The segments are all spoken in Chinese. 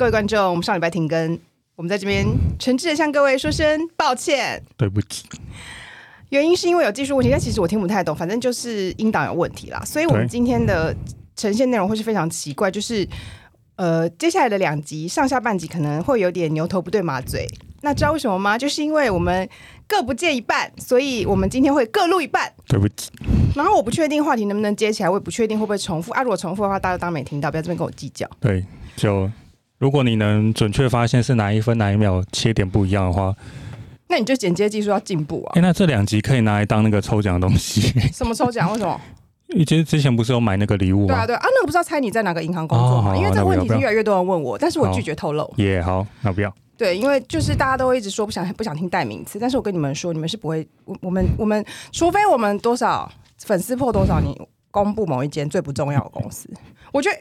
各位观众，我们上礼拜停更，我们在这边诚挚的向各位说声抱歉。对不起，原因是因为有技术问题，但其实我听不太懂，反正就是音档有问题啦，所以我们今天的呈现内容会是非常奇怪，就是呃，接下来的两集上下半集可能会有点牛头不对马嘴。那知道为什么吗？就是因为我们各不见一半，所以我们今天会各录一半。对不起，然后我不确定话题能不能接起来，我也不确定会不会重复啊。如果重复的话，大家当没听到，不要这边跟我计较。对，就如果你能准确发现是哪一分哪一秒切点不一样的话，那你就剪接技术要进步啊哎、。那这两集可以拿来当那个抽奖的东西。什么抽奖？为什么？其实之前不是有买那个礼物吗？对啊，对啊，啊那个不是要猜你在哪个银行工作吗？因为这个问题是越来越多人问我，但是我拒绝透露。也、好，那不要。对，因为就是大家都会一直说不想不想听代名词，但是我跟你们说，你们是不会，我我们我们除非我们多少粉丝破多少，你公布某一间最不重要的公司，我觉得，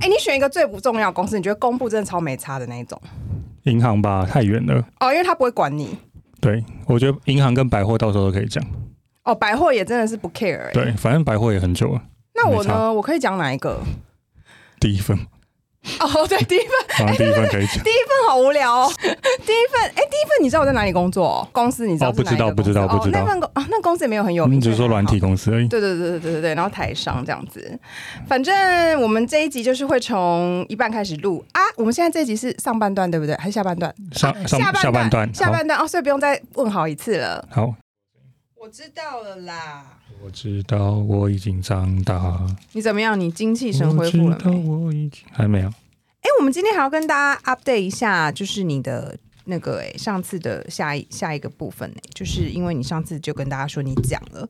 哎，你选一个最不重要的公司，你觉得公布真的超没差的那一种银行吧，太远了。哦，因为他不会管你。对，我觉得银行跟百货到时候都可以讲。哦，百货也真的是不 care 欸。对，反正百货也很久了。那我呢？我可以讲哪一个？第一份，哦，对，第一份 好像第一份可以讲。第一份好无聊哦。第一份，哎，第一份你知道我在哪里工作、哦？公司你知道不知道不知道不知道哦、那份公啊，那公司也没有很有名，你只是说软体公司而已。对对对对对对对，然后台商这样子，反正我们这一集就是会从一半开始录啊。我们现在这一集是上半段对不对？还是下半段？上上下下半段，下半段哦，所以不用再问好一次了。好。好，我知道了啦。我知道我已经长大。你怎么样？你精气神恢复了我知道没？我已经还没有。哎，我们今天还要跟大家 update 一下，就是你的那个哎，上次的下一下一个部分呢，就是因为你上次就跟大家说你讲了，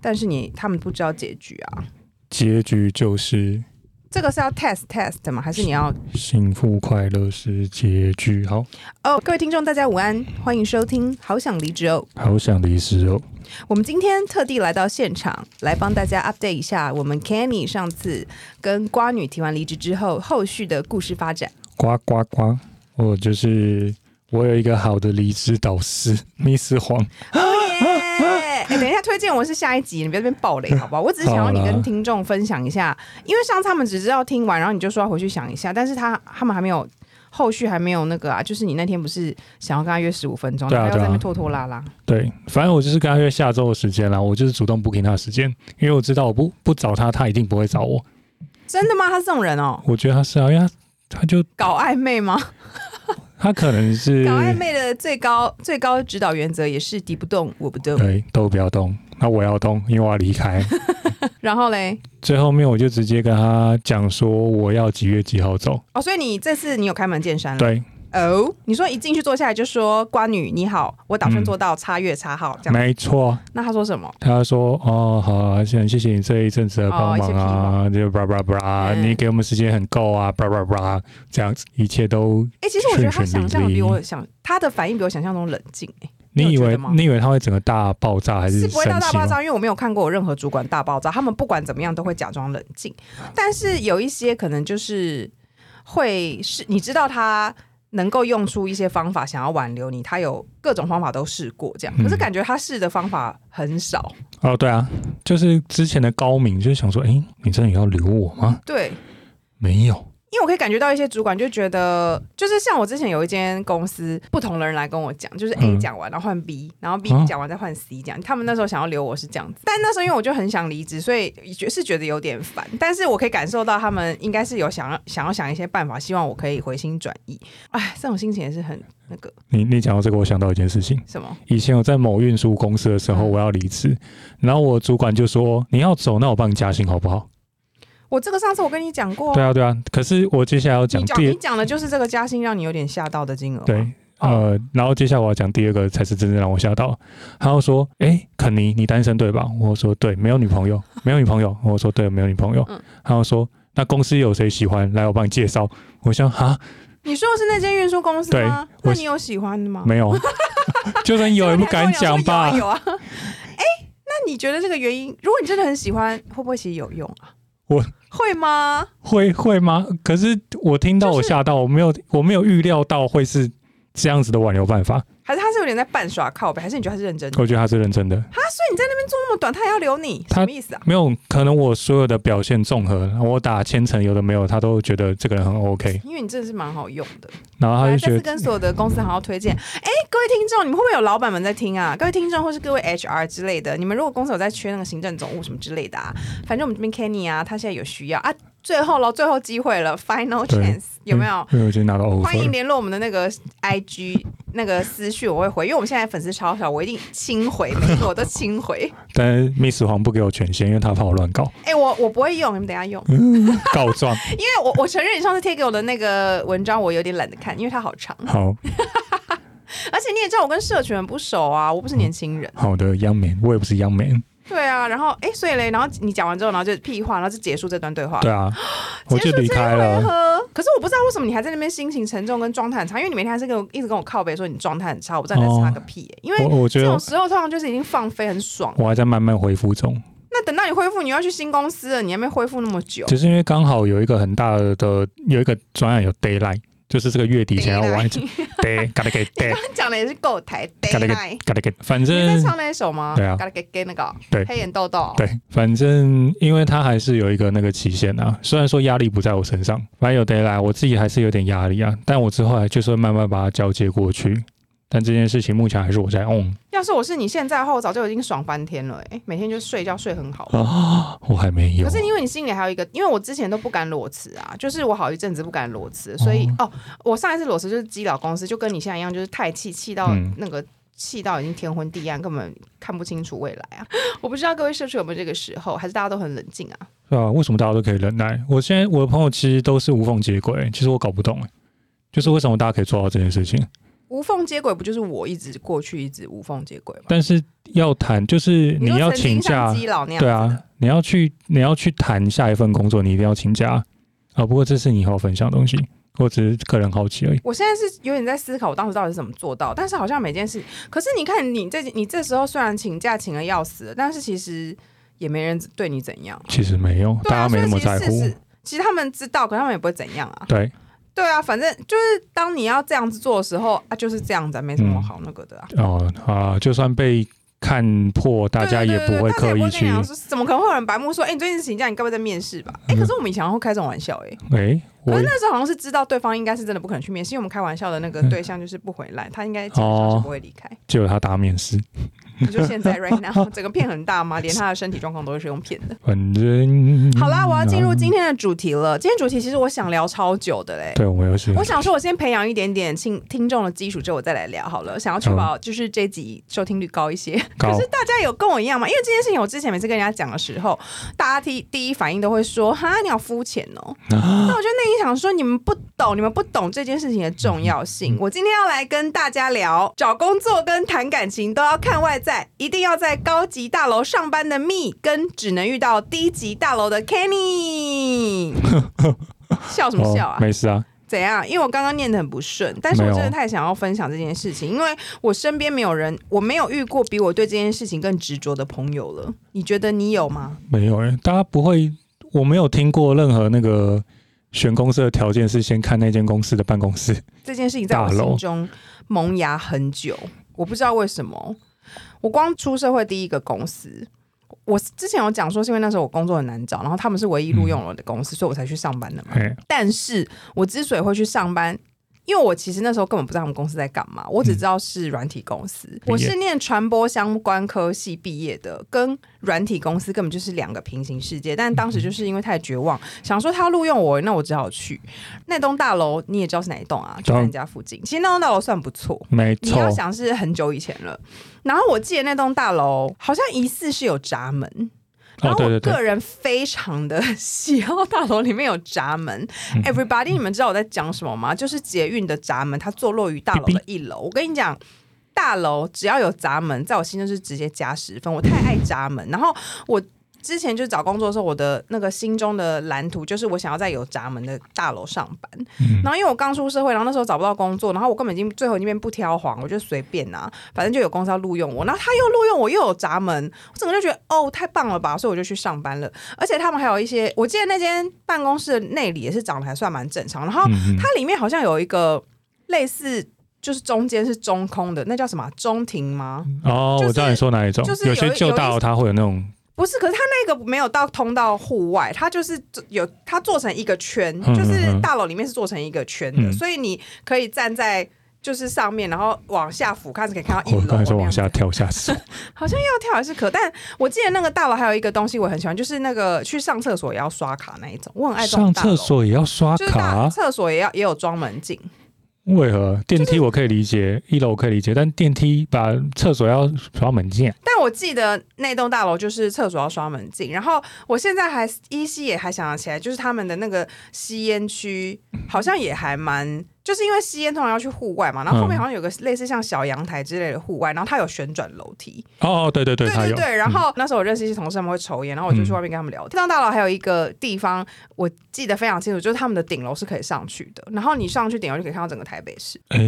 但是你他们不知道结局啊。结局就是这个是要 test test 吗？还是你要幸福快乐是结局。好，哦，各位听众，大家午安，欢迎收听《好想离职哦》。好想离职哦。我们今天特地来到现场，来帮大家 update 一下我们 Kenny 上次跟瓜女提完离职之后，后续的故事发展。呱呱呱！我就是我有一个好的离职导师，Miss 黄。等一下，推荐我是下一集，你别在那边暴雷好不好？我只是想要你跟听众分享一下，因为上次他们只知道听完，然后你就说要回去想一下，但是他他们还没有。后续还没有那个啊，就是你那天不是想要跟他约十五分钟，对啊对啊然后要在那边拖拖拉拉。对，反正我就是跟他约下周的时间啦。我就是主动 booking 他的时间，因为我知道我不不找他，他一定不会找我。真的吗？他是这种人哦，我觉得他是啊，因为他他就搞暧昧吗？他可能是搞暧昧的最高最高指导原则也是敌不动我不动。对都不要动，那我要动，因为我要离开。然后嘞，最后面我就直接跟他讲说我要几月几号走。哦，所以你这次你有开门见山了。对，哦，你说一进去坐下来就说瓜女你好，我打算嗯做到叉月叉号这样。没错。那他说什么？他说：“哦，好啊，很谢谢你这一阵子的帮忙啊，就叭叭叭，嗯你给我们时间很够啊，叭叭叭，这样子一切都哎、其实我觉得他想象的比我想，他的反应比我想象中冷静、哎，你以为你以为他会整个大爆炸还是是不会生气吗？到大爆炸，因为我没有看过有任何主管大爆炸，他们不管怎么样都会假装冷静，但是有一些可能就是会是，你知道他。能够用出一些方法想要挽留你，他有各种方法都试过，这样，嗯可是感觉他试的方法很少。哦，对啊，就是之前的高明，就是想说，哎，你真的要留我吗？对，没有，因为我可以感觉到一些主管就觉得，就是像我之前有一间公司，不同的人来跟我讲，就是 A 嗯讲完，然后换 B，然后 B 啊讲完再换 C 这样。他们那时候想要留我是这样子，但那时候因为我就很想离职，所以觉是觉得有点烦。但是我可以感受到他们应该是有想要想要想一些办法，希望我可以回心转意。哎，这种心情也是很那个你你讲到这个，我想到一件事情。什么，以前我在某运输公司的时候，嗯我要离职，然后我主管就说：“你要走，那我帮你加薪好不好我这个上次我跟你讲？”过，对啊，对啊。可是我接下来要讲你讲第你讲的就是这个加薪让你有点吓到的金额，对，呃，然后接下来我要讲第二个才是真正让我吓到。他又说：“哎，肯尼，你单身对吧？”我说：“对，没有女朋友，没有女朋友。”我说：“对，没有女朋友。嗯他又说：“那公司有谁喜欢？来，我帮你介绍。”我想哈，你说的是那间运输公司对那你有喜欢的吗？没有，就算有也不敢讲吧。有啊。有啊哎、那你觉得这个原因，如果你真的很喜欢，会不会其实有用啊？我会吗？会会吗？可是我听到我吓到，我没有我没有预料到会是这样子的挽留办法。还是他是有点在半耍靠背，还是你觉得他是认真的？我觉得他是认真的。啊，所以你在那边做那么短，他也要留你，什么意思啊？没有，可能我所有的表现综合，我打千层有的没有，他都觉得这个人很 OK，因为你真的是蛮好用的。然后他来，就觉得跟所有的公司好好推荐。哎，各位听众，你们会不会有老板们在听啊？各位听众或是各位 HR 之类的，你们如果公司有在缺那个行政总务什么之类的啊，反正我们这边 Kenny 啊，他现在有需要啊，最后了，最后机会了，Final chance，有没有？因为我已经拿到欢迎联络我们的那个 IG 那个私讯，我会回，因为我们现在粉丝超少，我一定清回，每一个我都清回。但是 Miss 黄不给我权限，因为他怕我乱搞哎、我我不会用，你们等下用，告状。因为我我承认你上次贴给我的那个文章，我有点懒得看，因为它好长，好 而且你也知道我跟社群很不熟啊，我不是年轻人。好的，Young Man，我也不是 Young Man，对啊，然后哎、所以嘞，然后你讲完之后，然后就屁话，然后就结束这段对话。对啊，我就离开回了。合，可是我不知道为什么你还在那边心情沉重跟状态很差，因为你每天还是跟我一直跟我靠背说你状态很差，我不知道你在差个屁、耶因为我我觉得这种时候通常就是已经放飞很爽。我还在慢慢恢复中，那等到你恢复，你要去新公司了，你还没恢复那么久。只是因为刚好有一个很大的有一个专案有 d a y l i g h t 就是这个月底前要完成 day，gotta get day，讲的也是够台 day gotta night。get gotta get，反你在正唱那一首吗？对啊，gotta get get 那个对黑眼豆豆。对，反正因为他还是有一个那个期限啊，虽然说压力不在我身上，反正有 h t 我自己还是有点压力啊，但我之后还就是会慢慢把它交接过去。但这件事情目前还是我在 on 要是我是你现在的话，我早就已经爽翻天了、哎，每天就睡觉睡很好。啊，我还没有可。是因为你心里还有一个，因为我之前都不敢裸辞啊，就是我好一阵子不敢裸辞，所以哦我上一次裸辞就是基佬公司，就跟你现在一样，就是太气，气到嗯那个。气到已经天昏地暗，根本看不清楚未来啊！我不知道各位社区有没有这个时候，还是大家都很冷静啊？对啊，为什么大家都可以忍耐？我现在我的朋友其实都是无缝接轨，其实我搞不懂哎，就是为什么大家可以做到这件事情？无缝接轨不就是我一直过去一直无缝接轨吗？但是要谈，就是你要请假对啊，你要去你要去谈下一份工作，你一定要请假啊。不过这是你以后分享的东西，我只是个人好奇而已。我现在是有点在思考，我当时到底是怎么做到。但是好像每件事，可是你看你这你这时候虽然请假请的要死了，但是其实也没人对你怎样。其实没有，啊，大家没那么在乎其实他们知道，可他们也不会怎样啊。对，对啊，反正就是当你要这样子做的时候啊，就是这样子啊，没什么嗯好那个的啊。哦啊，就算被看破，大家也不会刻意去。怎么可能会有人白目说，哎、你最近请假，你该不会在面试吧？哎、可是我们以前会开这种玩笑、哎。哎，我可是那时候好像是知道对方应该是真的不可能去面试，因为我们开玩笑的那个对象就是不回来，他应该基本上是不会离开。就有他打面试，你就现在 right now 整个片很大吗？连他的身体状况都是用骗的。反正好啦，我要进入今天的主题了。今天主题其实我想聊超久的嘞。对我有是我想说，我先培养一点点听听众的基础，之后我再来聊好了。想要确保就是这集收听率高一些。可是大家有跟我一样吗？因为这件事情，我之前每次跟人家讲的时候，大家第第一反应都会说：“哈，你好肤浅哦。”那我就内心想说，你们不懂，你们不懂这件事情的重要性。我今天要来跟大家聊，找工作跟谈感情都要看外在，一定要在高级大楼上班的 me，跟只能遇到低级大楼的 Kenny。笑什么笑啊？哦，没事啊，怎样？因为我刚刚念的很不顺，但是我真的太想要分享这件事情，因为我身边没有人，我没有遇过比我对这件事情更执着的朋友了。你觉得你有吗？没有人，大家不会，我没有听过任何那个选公司的条件是先看那间公司的办公室。这件事情在我心中萌芽很久，我不知道为什么。我光出社会第一个公司，我之前有讲说，是因为那时候我工作很难找，然后他们是唯一录用我的公司，所以我才去上班的嘛。哎，但是我之所以会去上班，因为我其实那时候根本不知道他们公司在干嘛，我只知道是软体公司。我是念传播相关科系毕业的，跟软体公司根本就是两个平行世界。但当时就是因为太绝望，想说他录用我，那我只好去那栋大楼。你也知道是哪一栋啊？就在你家附近。其实那栋大楼算不错。没错你要，想是很久以前了，然后我记得那栋大楼好像疑似是有闸门，然哦，后我个，人非常的 喜好大楼里面有闸门。Everybody，你嗯们知道我在讲什么吗？就是捷运的闸门，它坐落于大楼的一楼。我跟你讲。大楼只要有闸门，在我心中是直接加十分。我太爱闸门，然后我之前就找工作的时候，我的那个心中的蓝图就是我想要在有闸门的大楼上班。嗯然后因为我刚出社会，然后那时候找不到工作，然后我根本已经最后已经变不挑黄，我就随便拿、反正就有公司要录用我，然后他又录用我，又有闸门，我整个就觉得哦太棒了吧，所以我就去上班了。而且他们还有一些，我记得那间办公室的内里也是长得还算蛮正常，然后它里面好像有一个类似就是中间是中空的，那叫什么啊中庭吗？哦，就是我知道你说哪一种，就是有些旧大楼它会有那种，不是，可是它那个没有到通到户外，它就是有它做成一个圈，嗯就是大楼里面是做成一个圈的，嗯所以你可以站在就是上面，然后往下俯瞰是可以看到一楼。我刚才说往下跳下去，好像要跳还是可，但我记得那个大楼还有一个东西我很喜欢，就是那个去上厕所也要刷卡那一种，我很爱上厕所也要刷卡，厕所也要也有装门禁。为何？电梯我可以理解，一楼我可以理解，但电梯把厕所要刷门禁，但我记得那栋大楼就是厕所要刷门禁，然后我现在还依稀也还想得起来，就是他们的那个吸烟区好像也还蛮，就是因为吸烟通常要去户外嘛，然后后面嗯好像有个类似像小阳台之类的户外，然后它有旋转楼梯，哦，对对对，对，对对，然嗯后那时候我认识一些同事，他们会抽烟，然后我就去外面跟他们聊天。这栋大楼还有一个地方我记得非常清楚，就是他们的顶楼是可以上去的，然后你上去顶楼就可以看到整个台北市。哎，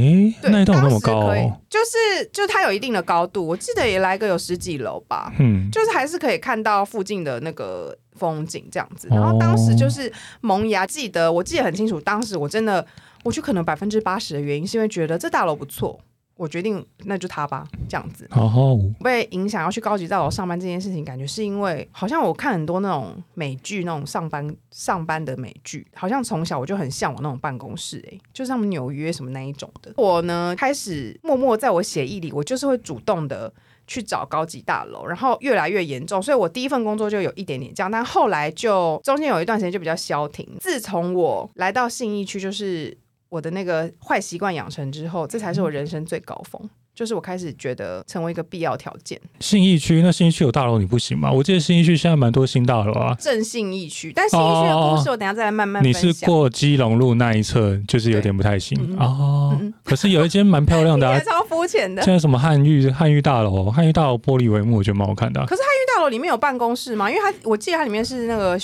对，那一栋有那么高就是就是它有一定的高度，我记得也来个有十几楼吧。嗯，就是还是可以看到附近的那个风景这样子。哦然后当时就是萌芽，记得我记得很清楚，当时我真的我去可能百分之八十的原因是因为觉得这大楼不错，我决定那就它吧，这样子。哦，被影响要去高级大楼上班这件事情，感觉是因为好像我看很多那种美剧，那种上班上班的美剧，好像从小我就很向往那种办公室、欸，就是他们纽约什么那一种的。我呢开始默默在我协议里，我就是会主动的去找高级大楼，然后越来越严重，所以我第一份工作就有一点点这样，但后来就中间有一段时间就比较消停。自从我来到信义区，就是我的那个坏习惯养成之后，这才是我人生最高峰。就是我开始觉得成为一个必要条件，信义区那信义区有大楼你不行吗？我记得信义区现在蛮多新大楼啊。正信义区。但信义区的故事，我等下再来慢慢分你。是过基隆路那一侧，就是有点不太行哦。可是有一间蛮漂亮的 超肤浅的。现在什么汉玉汉玉大楼，汉玉大楼玻璃帷幕，我觉得蛮好看的啊。可是汉玉大楼里面有办公室吗？因为它我记得它里面是那个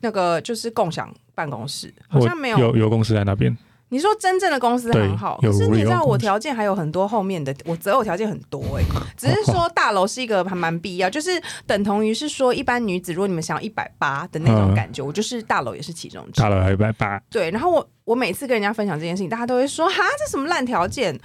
那个就是共享办公室，好像没有有有公司在那边，你说真正的公司很好，可是你知道我条件还有很多后面的，我择偶条件很多哎、只是说大楼是一个还蛮必要，就是等同于是说一般女子，如果你们想要一百八的那种嗯感觉，我就是大楼也是其中之一大。楼还一百八，对，然后我我每次跟人家分享这件事情，大家都会说哈，这什么烂条件？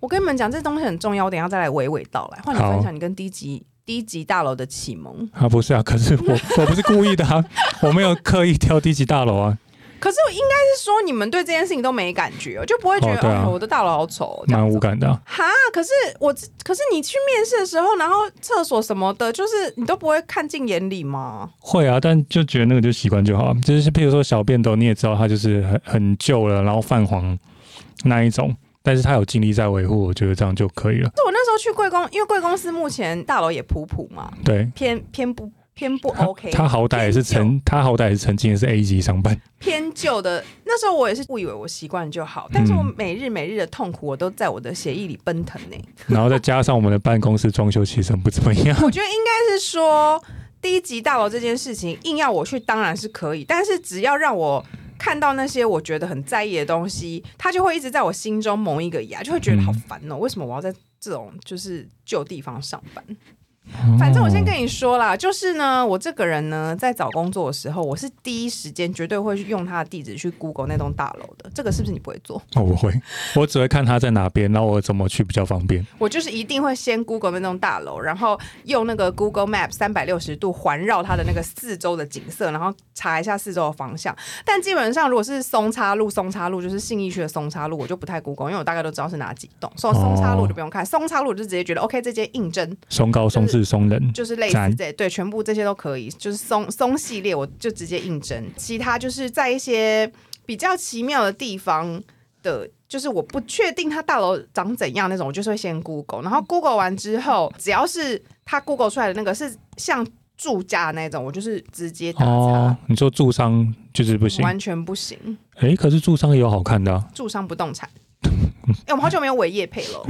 我跟你们讲，这东西很重要，我等一下再来娓娓道来，换你分享你跟低级低级大楼的启蒙。啊不是啊，可是我我不是故意的啊，我没有刻意挑低级大楼啊，可是我应该是说，你们对这件事情都没感觉哦，就不会觉得哦对啊哦我的大楼好丑，这样子蛮无感的啊。哈，可是我，可是你去面试的时候，然后厕所什么的，就是你都不会看进眼里吗？会啊，但就觉得那个就习惯就好啊。就是譬如说小便斗，你也知道它就是很很旧了，然后泛黄那一种，但是它有尽力在维护，我觉得这样就可以了。是我那时候去贵公，因为贵公司目前大楼也普普嘛，对，偏偏不偏不 OK，他好歹也是曾，他好歹也是曾经也是 A 级上班，偏旧的。那时候我也是误以为我习惯就好，但是我嗯每日每日的痛苦，我都在我的协议里奔腾呢、然后再加上我们的办公室装修其实很不怎么样。我觉得应该是说，低级大楼这件事情，硬要我去当然是可以，但是只要让我看到那些我觉得很在意的东西，他就会一直在我心中萌一个芽，就会觉得好烦哦、为什么我要在这种就是旧地方上班？反正我先跟你说啦，就是呢，我这个人呢，在找工作的时候，我是第一时间绝对会去用他的地址去 Google 那栋大楼的。这个是不是你不会做？我不会，我只会看他在哪边，然后我怎么去比较方便。我就是一定会先 Google 那栋大楼，然后用那个 Google Map 三百六十度环绕它的那个四周的景色，然后查一下四周的方向。但基本上，如果是松叉路，松叉路就是信义区的松叉路，我就不太 Google，因为我大概都知道是哪几栋。所以松叉路我就不用看，松叉路我就直接觉得 OK，这间应征松高、松智、松人，就是类似赞这对，全部这些都可以，就是松松系列我就直接应征。其他就是在一些比较奇妙的地方的，就是我不确定它大楼长怎样那种，我就是会先 Google，然后 Google 完之后，只要是它 Google 出来的那个是像住家的那种，我就是直接打叉，哦，你说住商就是不行，完全不行。哎，可是住商也有好看的、啊，住商不动产。哎、我们好久没有伟业配了。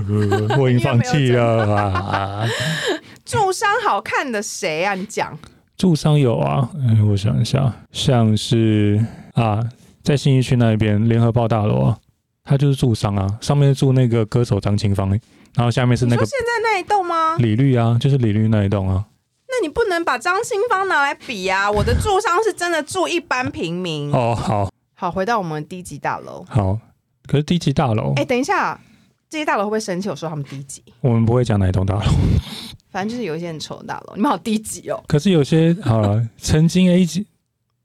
我已经放弃了啊。住商好看的谁啊？你讲住商有啊，嗯，我想一下，像是啊，在信义区那一边联合报大楼啊，它就是住商啊，上面住那个歌手张清芳，然后下面是那个现在那一栋吗？李律啊，就是李律那一栋啊。那你不能把张清芳拿来比啊！我的住商是真的住一般平民。哦，好好，回到我们低级大楼，好，可是低级大楼，哎、等一下，这些大楼会不会生气？我说他们低级，我们不会讲哪一栋大楼。反正就是有一些很丑的大楼，你们好低级哦。可是有些好了，曾经 A 级，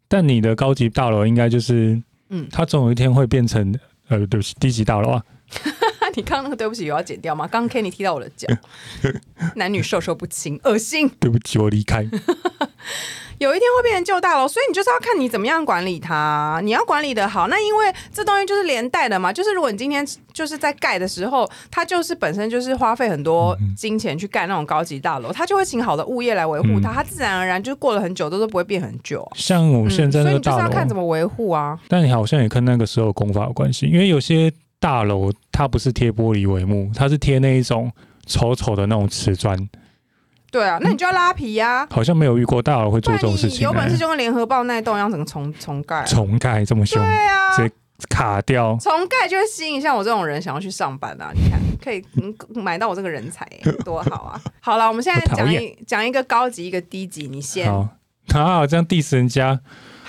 但你的高级大楼应该就是，嗯，它总有一天会变成呃，对不起，低级大楼啊。你刚刚那个对不起有要剪掉吗？刚刚 Kenny 踢到我的脚，男女授受不亲，恶心。对不起，我离开。有一天会变成旧大楼，所以你就是要看你怎么样管理它。你要管理的好，那因为这东西就是连带的嘛。就是如果你今天就是在盖的时候，它就是本身就是花费很多金钱去盖那种高级大楼，它就会请好的物业来维护它，嗯它自然而然就过了很久都都不会变很旧。像我们现在嗯、所以那个你就是，要看怎么维护啊。但你好像也跟那个时候工法有关系，因为有些大楼它不是贴玻璃帷幕，它是贴那一种丑丑的那种瓷砖，对啊，那你就要拉皮呀、好像没有遇过大佬会做这种事情、你有本事欸。就跟联合报那一栋一样，整个重重盖啊。重盖这么凶，对啊，直接卡掉。重盖就会吸引像我这种人想要去上班啊！你看，可以嗯买到我这个人才、多好啊！好了，我们现在讲一讲一个高级，一个低级，你先好，啊，这样 diss 人家，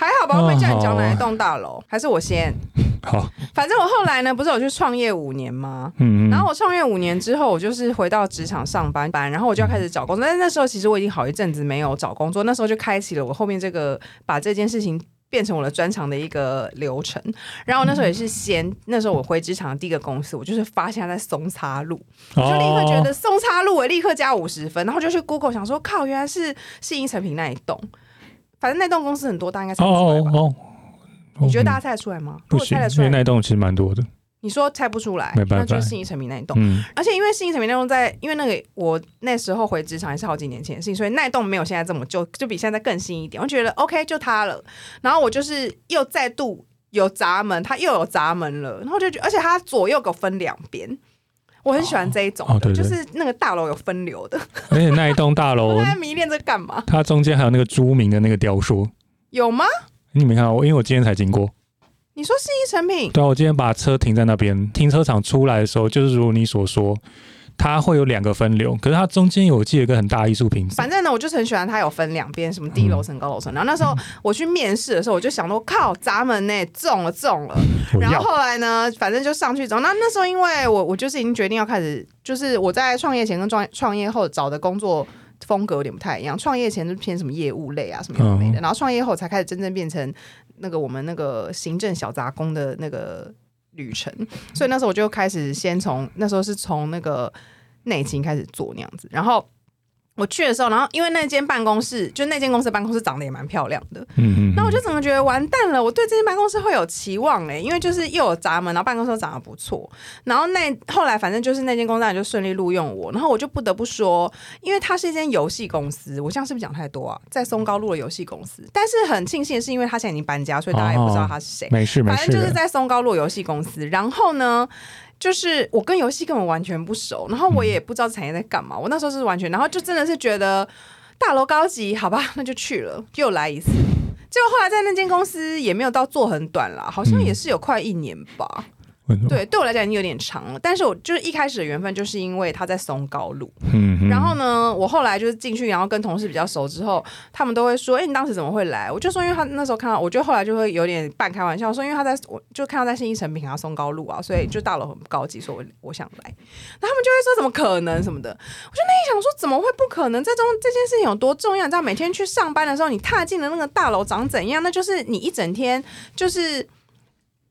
还好吧？我会叫你讲哦哪一栋大楼，还是我先？好，反正我后来呢，不是有去创业五年吗？嗯，嗯然后我创业五年之后，我就是回到职场上班班，然后我就要开始找工作。但是那时候其实我已经好一阵子没有找工作，那时候就开启了我后面这个把这件事情变成我的专长的一个流程。然后那时候也是先，那时候我回职场的第一个公司，我就是发现它在松叉路，我就立刻觉得松叉路，我立刻加五十分，然后就去 Google 想说，靠，原来是信义成品那一栋。反正那栋公司很多，大家应该猜哦得出来吧？哦哦，哦你觉得大家猜得出来吗？如不猜得，出来，因为那一栋其实蛮多的，你说猜不出来，没办法那就是信义成品那一栋。嗯，而且因为信义成品那栋在，因为那个我那时候回职场也是好几年前的事情，所以那一栋没有现在这么旧，就比现在更新一点。我觉得 OK 就它了，然后我就是又再度有闸门，它又有闸门了，然后就觉得，而且它左右给我分两边。我很喜欢这一种的，哦对对就是那个大楼有分流的。而且那一栋大楼 我，在迷恋这干嘛？它中间还有那个朱明的那个雕塑，有吗？你没看到？因为我今天才经过。你说是一成品？对啊，我今天把车停在那边，停车场出来的时候，就是如你所说，它会有两个分流，可是它中间有我记得一个很大艺术品，反正呢，我就是很喜欢它有分两边，什么低楼层、高楼层。然后那时候我去面试的时候，我就想说，靠，砸门呢中了中了。然后后来呢，反正就上去之后，那那时候因为我我就是已经决定要开始，就是我在创业前跟创创业后找的工作风格有点不太一样。创业前就偏什么业务类啊什么有的没的，然后创业后才开始真正变成那个我们那个行政小杂工的那个旅程。所以那时候我就开始先从那时候是从那个内勤开始做那样子，然后。我去的时候，然后因为那间办公室，就那间公司的办公室长得也蛮漂亮的，嗯嗯，那我就怎么觉得完蛋了，我对这间办公室会有期望哎、因为就是又有闸门，然后办公室长得不错，然后那后来反正就是那间公司就顺利录用我，然后我就不得不说，因为它是一间游戏公司，我这样是不是讲太多啊？在松高路的游戏公司，但是很庆幸的是，因为他现在已经搬家，所以大家也不知道他是谁。没事没事反正就是，在松高路游戏公司，然后呢，就是我跟游戏根本完全不熟，然后我也不知道产业在干嘛，我那时候是完全，然后就真的是觉得大楼高级，好吧，那就去了，又来一次。结果后来在那间公司也没有到做很短啦，好像也是有快一年吧。对，对我来讲已经有点长了，但是我就是一开始的缘分，就是因为他在松高路，然后呢，我后来就是进去，然后跟同事比较熟之后，他们都会说：“哎、你当时怎么会来？”我就说：“因为他那时候看到，我就后来就会有点半开玩笑说，因为他在我就看到在新一成品啊、松高路啊，所以就大楼很高级，所以我我想来。”那他们就会说：“怎么可能什么的？”我就那一想说：“怎么会不可能？这中这件事情有多重要？你知道，每天去上班的时候，你踏进了那个大楼长怎样？那就是你一整天就是。”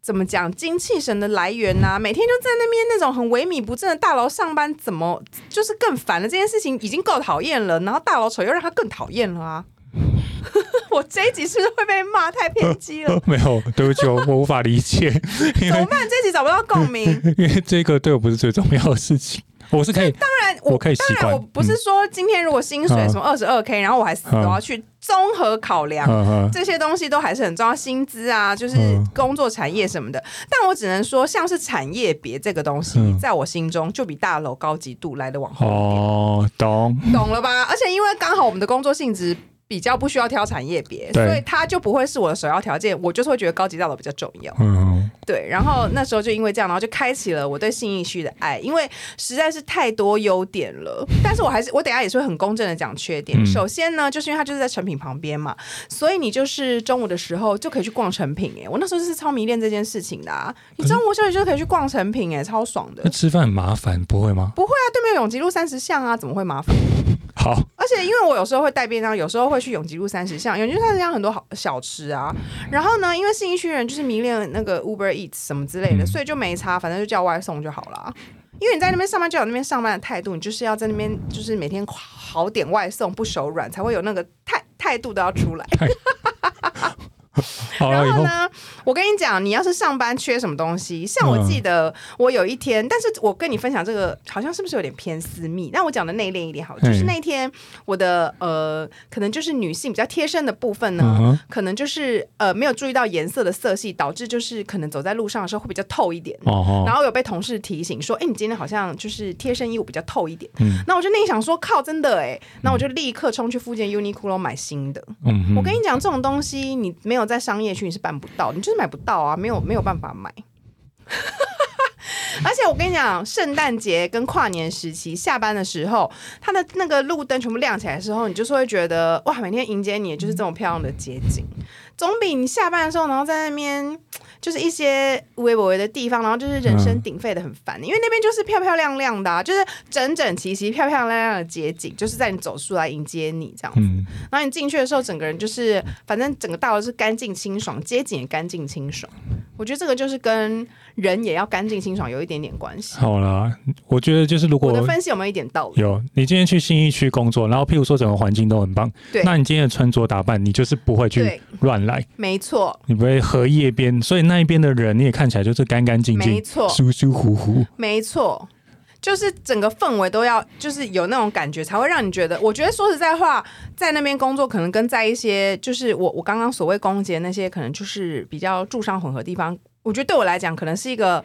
怎么讲精气神的来源呐、每天就在那边那种很萎靡不振的大楼上班，怎么就是更烦了？这件事情已经够讨厌了，然后大楼丑又让他更讨厌了啊！我这一集是不是会被骂太偏激了？没有，对不起，我我无法理解，怎么办？这一集找不到共鸣。因为这个对我不是最重要的事情，我是可以，当然，我我可以当然，我不是说今天如果薪水嗯什么二十二 k，然后我还死都要去综合考量。这些东西都还是很重要，薪资啊，就是嗯工作产业什么的。但我只能说，像是产业别这个东西，嗯在我心中就比大楼高级度来的往后一点。哦，懂，懂了吧？而且因为刚好我们的工作性质比较不需要挑产业别，所以它就不会是我的首要条件。我就是会觉得高级大楼比较重要。嗯，对，然后那时候就因为这样，然后就开启了我对信义区的爱，因为实在是太多优点了。但是我还是我等下也是会很公正的讲缺点。嗯首先呢，就是因为它就是在成品旁边嘛，所以你就是中午的时候就可以去逛成品。哎，我那时候就是超迷恋这件事情的啊！你中午休息就可以去逛成品，哎，超爽的那。吃饭很麻烦，不会吗？不会啊，对面有永吉路三十巷啊，怎么会麻烦？好，而且因为我有时候会带便当，有时候会去永吉路三十巷，永吉路三十巷很多好小吃啊。然后呢，因为信义区人就是迷恋那个 Uber Eats 什么之类的，嗯所以就没差，反正就叫外送就好了。因为你在那边上班就有那边上班的态度，你就是要在那边就是每天好点外送不手软，才会有那个态态度都要出来。然后呢，我跟你讲，你要是上班缺什么东西，像我嗯记得我有一天，但是我跟你分享这个好像是不是有点偏私密？那我讲的内敛一点好了，就是嗯那天我的呃，可能就是女性比较贴身的部分呢，嗯可能就是呃没有注意到颜色的色系，导致就是可能走在路上的时候会比较透一点。哦哦，然后有被同事提醒说：“哎、你今天好像就是贴身衣物比较透一点。嗯那我就内心想说：“靠，真的哎！”那我就立刻冲去附近 Uniqlo 买新的。嗯，我跟你讲，这种东西你没有在商业区你是办不到，你就是买不到啊，没有没有办法买。而且我跟你讲，圣诞节跟跨年时期下班的时候，它的那个路灯全部亮起来的时候，你就是会觉得哇，每天迎接你就是这么漂亮的街景，总比你下班的时候，然后在那边就是一些微博的地方，然后就是人声鼎沸的很烦。因为那边就是漂漂亮亮的、啊，就是整整齐齐、漂漂亮亮的街景，就是在你走出来迎接你这样子。嗯，然后你进去的时候，整个人就是，反正整个大楼是干净清爽，街景也干净清爽。我觉得这个就是跟人也要干净清爽有一点点关系。好啦，我觉得就是如果我的分析有没有一点道理？有你今天去新一区工作，然后譬如说整个环境都很棒，对那你今天的穿着打扮，你就是不会去，乱来，没错，你不会荷叶边，所以那一边的人你也看起来就是干干净净、没错，舒舒服服。没错。就是整个氛围都要，就是有那种感觉，才会让你觉得。我觉得说实在话，在那边工作，可能跟在一些就是我我刚刚所谓攻击的那些，可能就是比较住商混合地方，我觉得对我来讲，可能是一个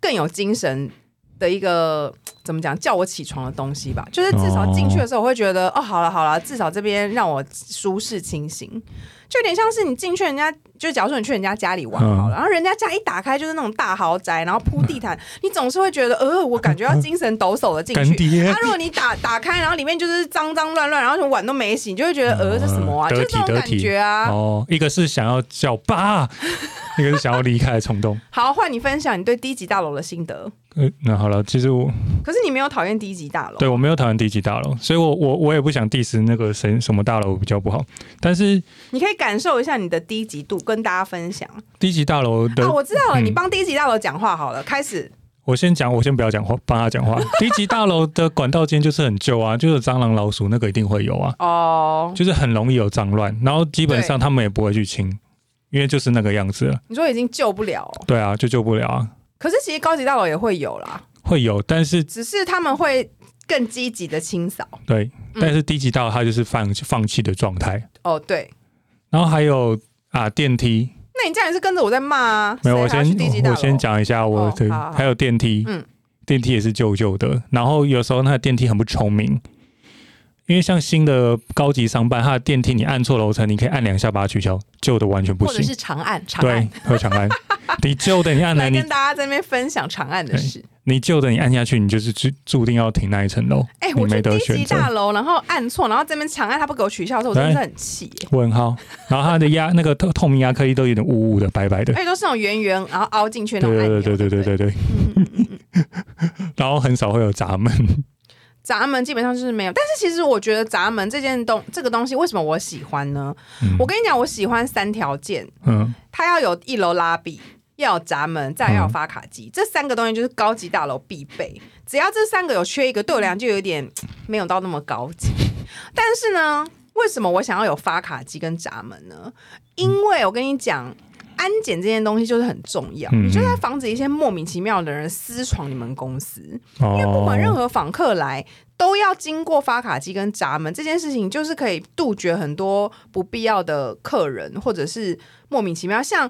更有精神的一个怎么讲，叫我起床的东西吧。就是至少进去的时候，我会觉得哦，好了好了，至少这边让我舒适清醒。就有点像是你进去人家，就假如说你去人家家里玩好了，嗯然后人家家一打开就是那种大豪宅，然后铺地毯，你总是会觉得，呃，我感觉要精神抖擞的进去。干爹那、，如果你打打开，然后里面就是脏脏乱乱，然后什么碗都没洗，你就会觉得，呃，这什么啊？嗯就是这种感觉啊。哦，一个是想要叫爸，一个是想要离开的冲动。好，换你分享你对低级大楼的心得。呃，那好了，其实我可是你没有讨厌低级大楼，对我没有讨厌低级大楼，所以我我我也不想 diss 那个谁什么大楼比较不好，但是你可以感受一下你的低级度，跟大家分享。低级大楼的啊，我知道了，嗯你帮低级大楼讲话好了，开始。我先讲，我先不要讲话，帮他讲话。低级大楼的管道间就是很旧啊，就是蟑螂、老鼠那个一定会有啊，哦，就是很容易有脏乱，然后基本上他们也不会去清，因为就是那个样子了。你说已经救不了哦、对啊，就救不了啊，可是其实高级大楼也会有啦，会有，但是只是他们会更积极的清扫。对，嗯但是低级大楼它就是放放弃的状态。哦，对，然后还有啊电梯，那你这样也是跟着我在骂啊？没有，我先我先讲一下我的，还有电梯，嗯电梯也是旧旧的，然后有时候那个电梯很不聪明，因为像新的高级商办，它的电梯你按错楼层，你可以按两下把它取消，旧的完全不行或者是。长按，长对按。，会长按，你旧的你按了，你跟大家在那边分享长按的事。你旧的你按下去，你就是注注定要停那一层楼。哎、我，沒得一我级大楼，然后按错，然后这边长按他不给我取消的时候，我真的很气。问号，然后它的压 那个透透明压克力都有点雾雾的、白白的，而且都是那种圆圆，然后凹进去的。对对对对对对对。然后很少会有闸门。闸门基本上就是没有，但是其实我觉得闸门这件东这个东西为什么我喜欢呢？我跟你讲，我喜欢三条件。嗯，它要有一楼拉比，要有闸门，再要有发卡嗯机，这三个东西就是高级大楼必备。只要这三个有缺一个，对我来讲就有点 没有到那么高级。但是呢，为什么我想要有发卡机跟闸门呢？因为我跟你讲。安检这件东西就是很重要，嗯你就在防止一些莫名其妙的人私闯你们公司。哦，因为不管任何访客来，都要经过发卡机跟闸门这件事情，就是可以杜绝很多不必要的客人，或者是莫名其妙。像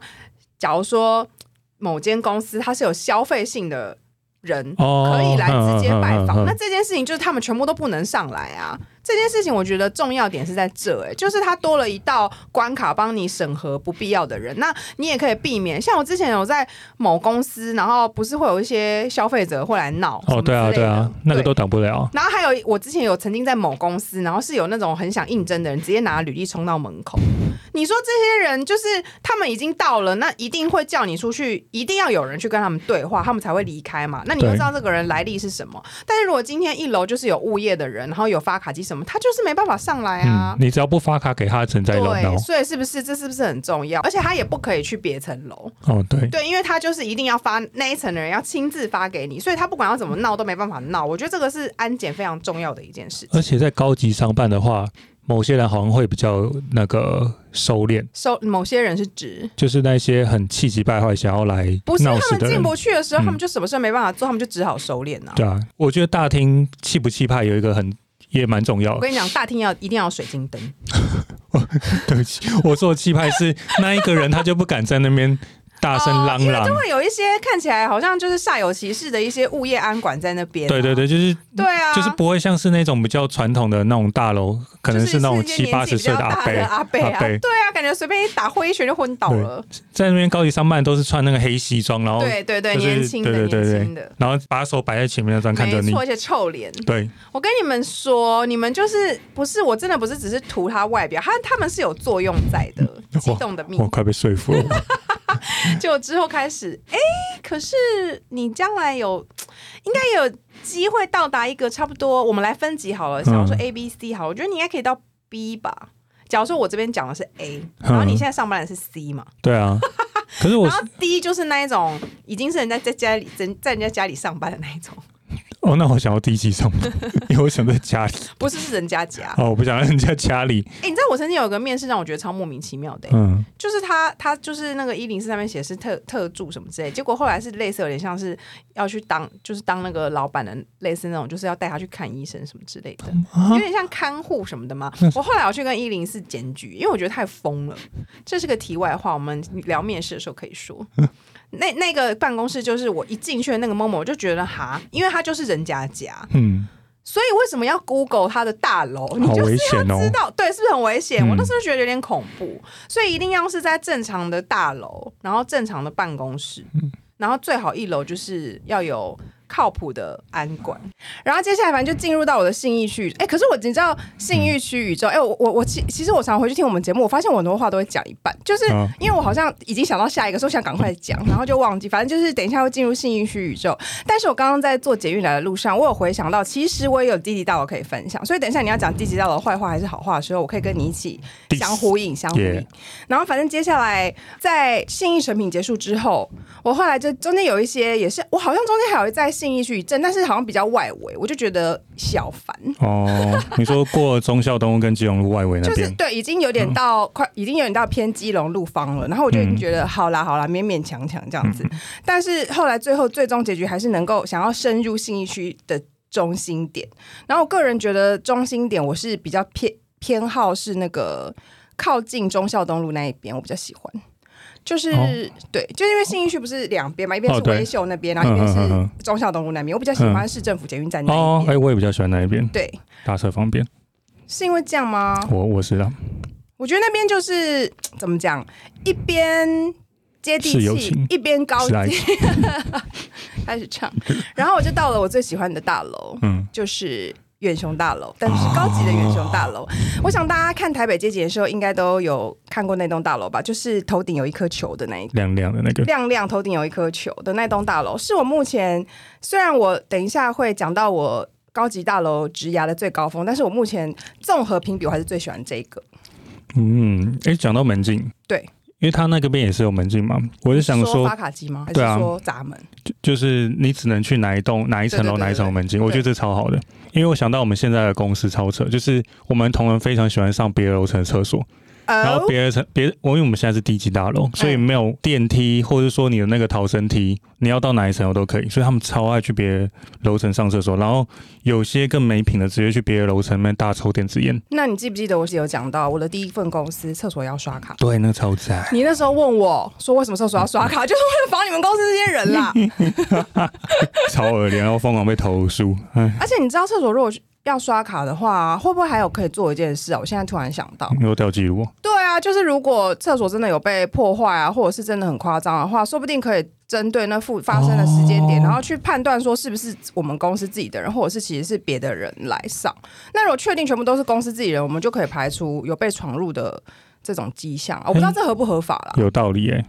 假如说某间公司它是有消费性的人。哦可以来直接拜访，嗯嗯嗯嗯那这件事情就是他们全部都不能上来啊！这件事情我觉得重要点是在这、哎，就是它多了一道关卡，帮你审核不必要的人。那你也可以避免，像我之前有在某公司，然后不是会有一些消费者会来闹哦，对啊，对啊，那个都挡不了。然后还有，我之前有曾经在某公司，然后是有那种很想应征的人，直接拿履历冲到门口。你说这些人就是他们已经到了，那一定会叫你出去，一定要有人去跟他们对话，他们才会离开嘛。那你就知道这个人来历是什么。但是如果今天一楼就是有物业的人，然后有发卡机什么，他就是没办法上来啊。嗯，你只要不发卡给他，存在楼对，所以是不是这是不是很重要？而且他也不可以去别层楼。哦，对，对，因为他就是一定要发那一层的人要亲自发给你，所以他不管要怎么闹都没办法闹。我觉得这个是安检非常重要的一件事情。而且在高级商办的话，某些人好像会比较那个收敛，收某些人是指就是那些很气急败坏想要来不是他闹事的人。们进不去的时候，嗯他们就什么事没办法做，他们就只好收敛啊、对啊，我觉得大厅气不气派有一个很也蛮重要的。我跟你讲，大厅要一定要水晶灯，对不起，我说的气派是那一个人他就不敢在那边大声嚷嚷。就会有一些看起来好像就是煞有其事的一些物业安管在那边、对对，对，就是对啊，就是不会像是那种比较传统的那种大楼，可能是那种七八十岁大阿伯的阿伯对啊，感觉随便一打挥一拳就昏倒了，在那边高级商办都是穿那个黑西装，然后对对对，就是年轻的对对对对年轻的，然后把手摆在前面那张看着你，没错，而且臭脸。对，我跟你们说，你们就是不是我真的不是只是图他外表，他他们是有作用在的，激动的命我。快被说服了。就之后开始，哎、可是你将来有应该有机会到达一个差不多，我们来分级好了。假如说 A、B、C 好，我觉得你应该可以到 B 吧。假如说我这边讲的是 A，然后你现在上班的是 C 嘛，对啊，可是我 然后 D 就是那一种已经是人家在家里在在人家家里上班的那一种，哦，那我想要第一集上班，因为我想在家里。不是是人家家。哦，我不想在人家家里。哎、你知道我曾经有个面试让我觉得超莫名其妙的、嗯，就是他，他就是那个一零四上面写是特特助什么之类，结果后来是类似有点像是要去当，就是当那个老板的类似那种，就是要带他去看医生什么之类的，有点像看护什么的嘛。我后来我去跟一零四检举，因为我觉得太疯了。这是个题外话，我们聊面试的时候可以说。那那个办公室就是我一进去的那个 moment，我就觉得哈，因为他就是人家家，嗯，所以为什么要 Google 他的大楼？你就是危险哦知。道对，是不是很危险？嗯我那时候觉得有点恐怖，所以一定要是在正常的大楼，然后正常的办公室，嗯然后最好一楼就是要有靠谱的安管。然后接下来反正就进入到我的信义区，哎，可是我你知道信义区宇宙，哎，我我我其其实我常常回去听我们节目，我发现我很多话都会讲一半，就是嗯因为我好像已经想到下一个，所以我想赶快讲，然后就忘记，反正就是等一下会进入信义区宇宙。但是我刚刚在做捷运来的路上，我有回想到，其实我也有地地大楼可以分享，所以等一下你要讲低级大的坏话还是好话的时候，我可以跟你一起相呼应，相呼应。然后反正接下来在信义成品结束之后，我后来就中间有一些也是，我好像中间还有在信义区一阵，但是好像比较外围，我就觉得小烦。哦，你说过忠孝东路跟基隆路外围那边，就是对，已经有点到、快，已经有点到偏基隆路方了。然后我就已经觉得、好啦好啦，勉勉强强这样子。但是后来最后最终结局还是能够想要深入信义区的中心点。然后我个人觉得中心点我是比较偏偏好是那个靠近忠孝东路那一边，我比较喜欢。就是、哦对，就因为信义区不是两边嘛，一边是威秀那边，然后一边是嗯嗯嗯忠孝东路那边，我比较喜欢市政府捷运站那一哦，哎、我也比较喜欢那一边，对，搭车方便。是因为这样吗？我我知道，我觉得那边就是怎么讲，一边接地气一边高级。开始唱。然后我就到了我最喜欢的大楼，嗯，就是远雄大楼，但是是高级的远雄大楼。我想大家看台北街景的时候，应该都有看过那栋大楼吧？就是头顶有一颗球的那一个。亮亮的那个，亮亮头顶有一颗球的那栋大楼，是我目前虽然我等一下会讲到我高级大楼职涯的最高峰，但是我目前综合评比我还是最喜欢这个。嗯，哎、讲到门禁，对，因为他那个边也是有门禁嘛，我是想说发，卡机吗？还是对啊说闸门？就就是你只能去哪一栋、哪一层楼、哪一层有门禁，我觉得这超好的。因为我想到我们现在的公司超扯，就是我们同仁非常喜欢上别的楼层的厕所，然后哦，别的层别，我因为我们现在是低级大楼，所以没有电梯，或者说你的那个逃生梯，你要到哪一层我都可以，所以他们超爱去别的楼层上厕所，然后有些更没品的直接去别的楼层里面大抽电子烟，那你记不记得我是有讲到我的第一份公司厕所要刷卡？对，那个超赞。你那时候问我说为什么厕所要刷卡，就是为了防你们公司这些人啦。超恶劣，然后疯狂被投诉。哎，而且你知道厕所如果要刷卡的话，会不会还有可以做一件事啊？我现在突然想到，没有掉记录哦，对啊，就是如果厕所真的有被破坏啊，或者是真的很夸张的话，说不定可以针对那附发生的时间点，哦然后去判断说是不是我们公司自己的人，或者是其实是别的人来上。那如果确定全部都是公司自己人，我们就可以排除有被闯入的这种迹象。啊我不知道这合不合法啦，有道理哎，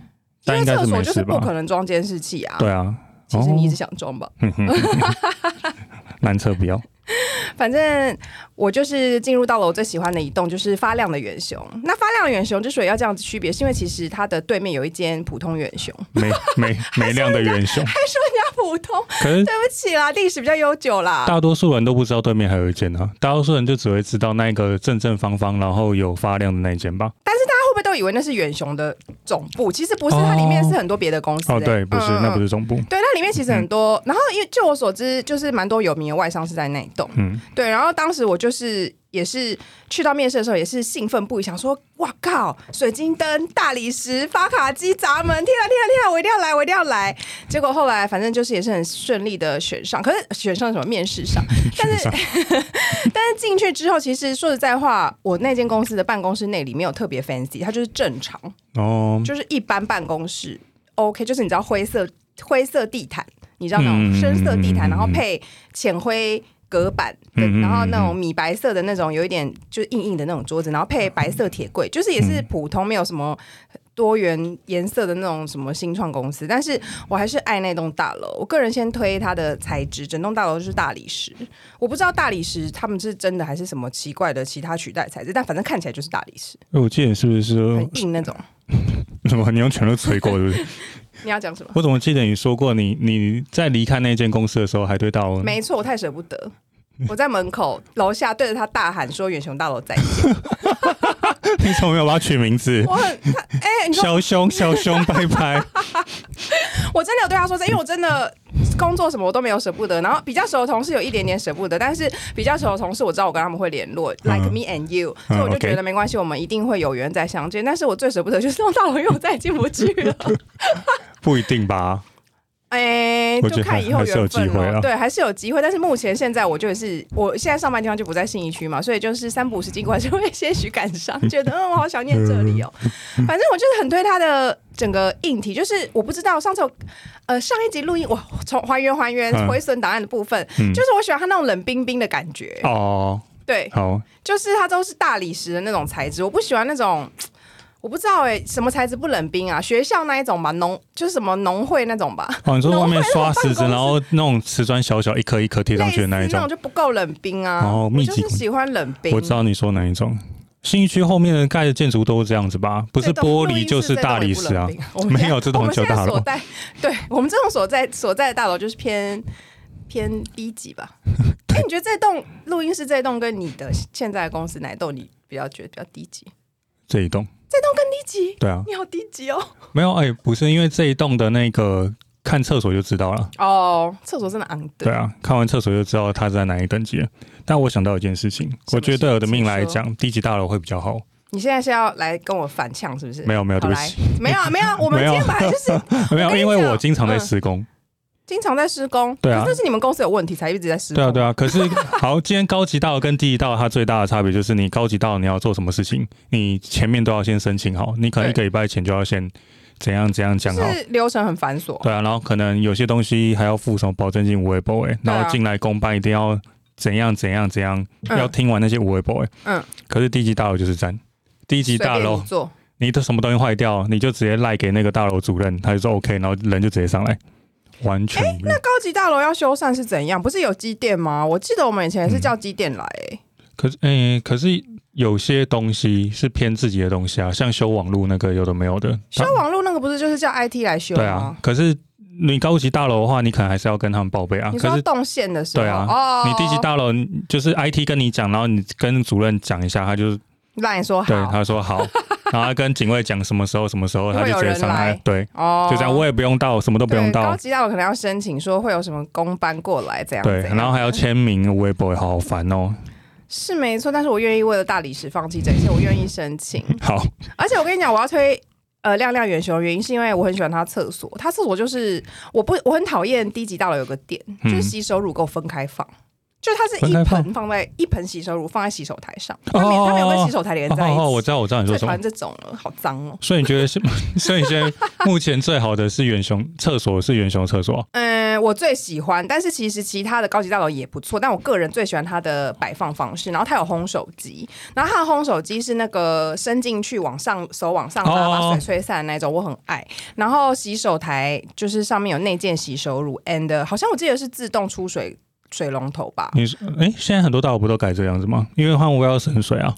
因为厕所就是不可？能装监视器啊。对啊，其实你一直想装吧。男厕不要，反正我就是进入到了我最喜欢的一栋，就是发亮的远雄。那发亮的远雄之所以要这样子区别，是因为其实它的对面有一间普通远雄。没没 没亮的元雄，还说人家普通，可是对不起啦，历史比较悠久啦。大多数人都不知道对面还有一间啊，大多数人就只会知道那个正正方方，然后有发亮的那一间吧。但是大家会不会都以为那是远雄的总部？其实不是，它里面是很多别的公司、哦，欸对，不是，嗯那不是总部。对，那里面其实很多，然后因为就我所知，就是蛮多有名的外商是在那一栋。嗯，对，然后当时我就是也是去到面试的时候，也是兴奋不已，想说哇靠，水晶灯、大理石、发卡机、闸门，天啊天啊天啊，我一定要来，我一定要来。结果后来反正就是也是很顺利的选上，可是选上什么面试上，但是 但是进去之后，其实说实在话，我那间公司的办公室内里没有特别 fancy，它就是正常，哦，就是一般办公室，OK，就是你知道灰色灰色地毯，你知道那嗯种深色地毯，然后配浅灰隔板的，嗯嗯嗯然后那种米白色的那种有一点就是硬硬的那种桌子，然后配白色铁柜，就是也是普通，没有什么。多元颜色的那种什么新创公司，但是我还是爱那栋大楼。我个人先推它的材质，整栋大楼就是大理石。我不知道大理石他们是真的还是什么奇怪的其他取代材质，但反正看起来就是大理石，我记得是不是说很硬那种。什么？你用拳头捶过，是不是？你要讲什么？我怎么记得你说过你你在离开那间公司的时候，还对到没错，我太舍不得。我在门口楼下对着他大喊说：“远雄大楼再见 你怎么没有把它取名字！”？我很哎、小熊，小熊，拜拜。我真的有对他说这，因为我真的工作什么我都没有舍不得，然后比较熟的同事有一点点舍不得，但是比较熟的同事我知道我跟他们会联络、嗯 l i k e me and you，所以我就觉得没关系，我们一定会有缘再相见。但是我最舍不得就是那栋大楼，因为我再也进不去了。不一定吧？哎、就看以后缘分机会啊咯对，还是有机会。但是目前现在我就是，我现在上班地方就不在信义区嘛，所以就是三不五时经过还是会些许感伤，觉得嗯，我好想念这里哦。反正我就是很对他的整个硬体，就是我不知道上次有呃上一集录音，我从还原还原嗯回损档案的部分，嗯就是我喜欢他那种冷冰冰的感觉。哦，对，好，就是它都是大理石的那种材质，我不喜欢那种。我不知道哎、什么材质不冷冰啊？学校那一种吧，农就是什么农会那种吧，哦，你说外面刷石子，然后那种瓷砖小小一颗一颗贴上去的那一种那种，就不够冷冰啊。我哦密集就是喜欢冷冰。我知道你说哪一种。新一区后面的盖的建筑都是这样子吧？不是玻璃就是大理石啊没有这栋我们就大楼对我们这种所在所在的大楼就是偏偏低级吧。哎、你觉得这栋录音室这栋跟你的现在的公司哪一栋你比较觉得比较低级？这一栋，这栋更低级？对啊，你好低级哦！没有哎、不是因为这一栋的那个看厕所就知道了。哦，厕所真的昂的。对啊，看完厕所就知道它在哪一等级了。但我想到一件事情，我觉得对我的命来讲，低级大楼会比较好。你现在是要来跟我反呛是不是？没有没有，对不起，没有啊没有啊，我们 今天本来就是 没有，因为我经常在嗯施工。经常在施工，对啊那是你们公司有问题才一直在施工。对啊，对啊。可是 好，今天高级大楼跟低级大楼它最大的差别就是，你高级大楼你要做什么事情，你前面都要先申请好，你可能一个礼拜前就要先怎样怎样讲好。是流程很繁琐。对啊，然后可能有些东西还要付什么保证金、五位 boy，然后进来公办一定要怎样怎样怎样，嗯要听完那些五位 boy。嗯，可是低级大楼就是这样，低级大楼你的什么东西坏掉，你就直接赖给那个大楼主任，他就说 OK，然后人就直接上来，完全没有那高级大楼要修缮是怎样？不是有机电吗？我记得我们以前也是叫机电来、欸，可是，诶、可是有些东西是偏自己的东西啊，像修网路那个有的没有的。修网路那个不是就是叫 IT 来修吗？对啊，可是你高级大楼的话，你可能还是要跟他们报备啊。可是你说动线的时候，对啊哦，你低级大楼就是 IT 跟你讲，然后你跟主任讲一下，他就让你说对他说好，然后他跟警卫讲什么时候什么时候，他就直接上人来来，对，哦，就这样，我也不用到，什么都不用到高到。级大楼可能要申请说会有什么公班过来这样，对，然后还要签名，我也不会好烦哦。是没错，但是我愿意为了大理石放弃这一切，我愿意申请。好，而且我跟你讲，我要推呃亮亮远雄的原因是因为我很喜欢他厕所，他厕所就是我不我很讨厌低级大楼有个点，嗯就是洗手乳给我分开放。就它是一盆放在一盆洗手乳放在洗手台上，它没它没有跟洗手台连在一起。哦哦，我知道，我知道你说什么最讨厌。这种了，好脏哦。所以你觉得是？所以你觉得目前最好的是远雄厕所是远雄厕所？嗯，我最喜欢，但是其实其他的高级大楼也不错，但我个人最喜欢它的摆放方式。然后它有烘手机，然后它的烘手机是那个伸进去往上手往上拉，把哦水吹散的那种，我很爱。然后洗手台就是上面有内建洗手乳，and 好像我记得是自动出水水龙头吧。你说，哎、现在很多大楼不都改这样子吗？因为换我要省水啊，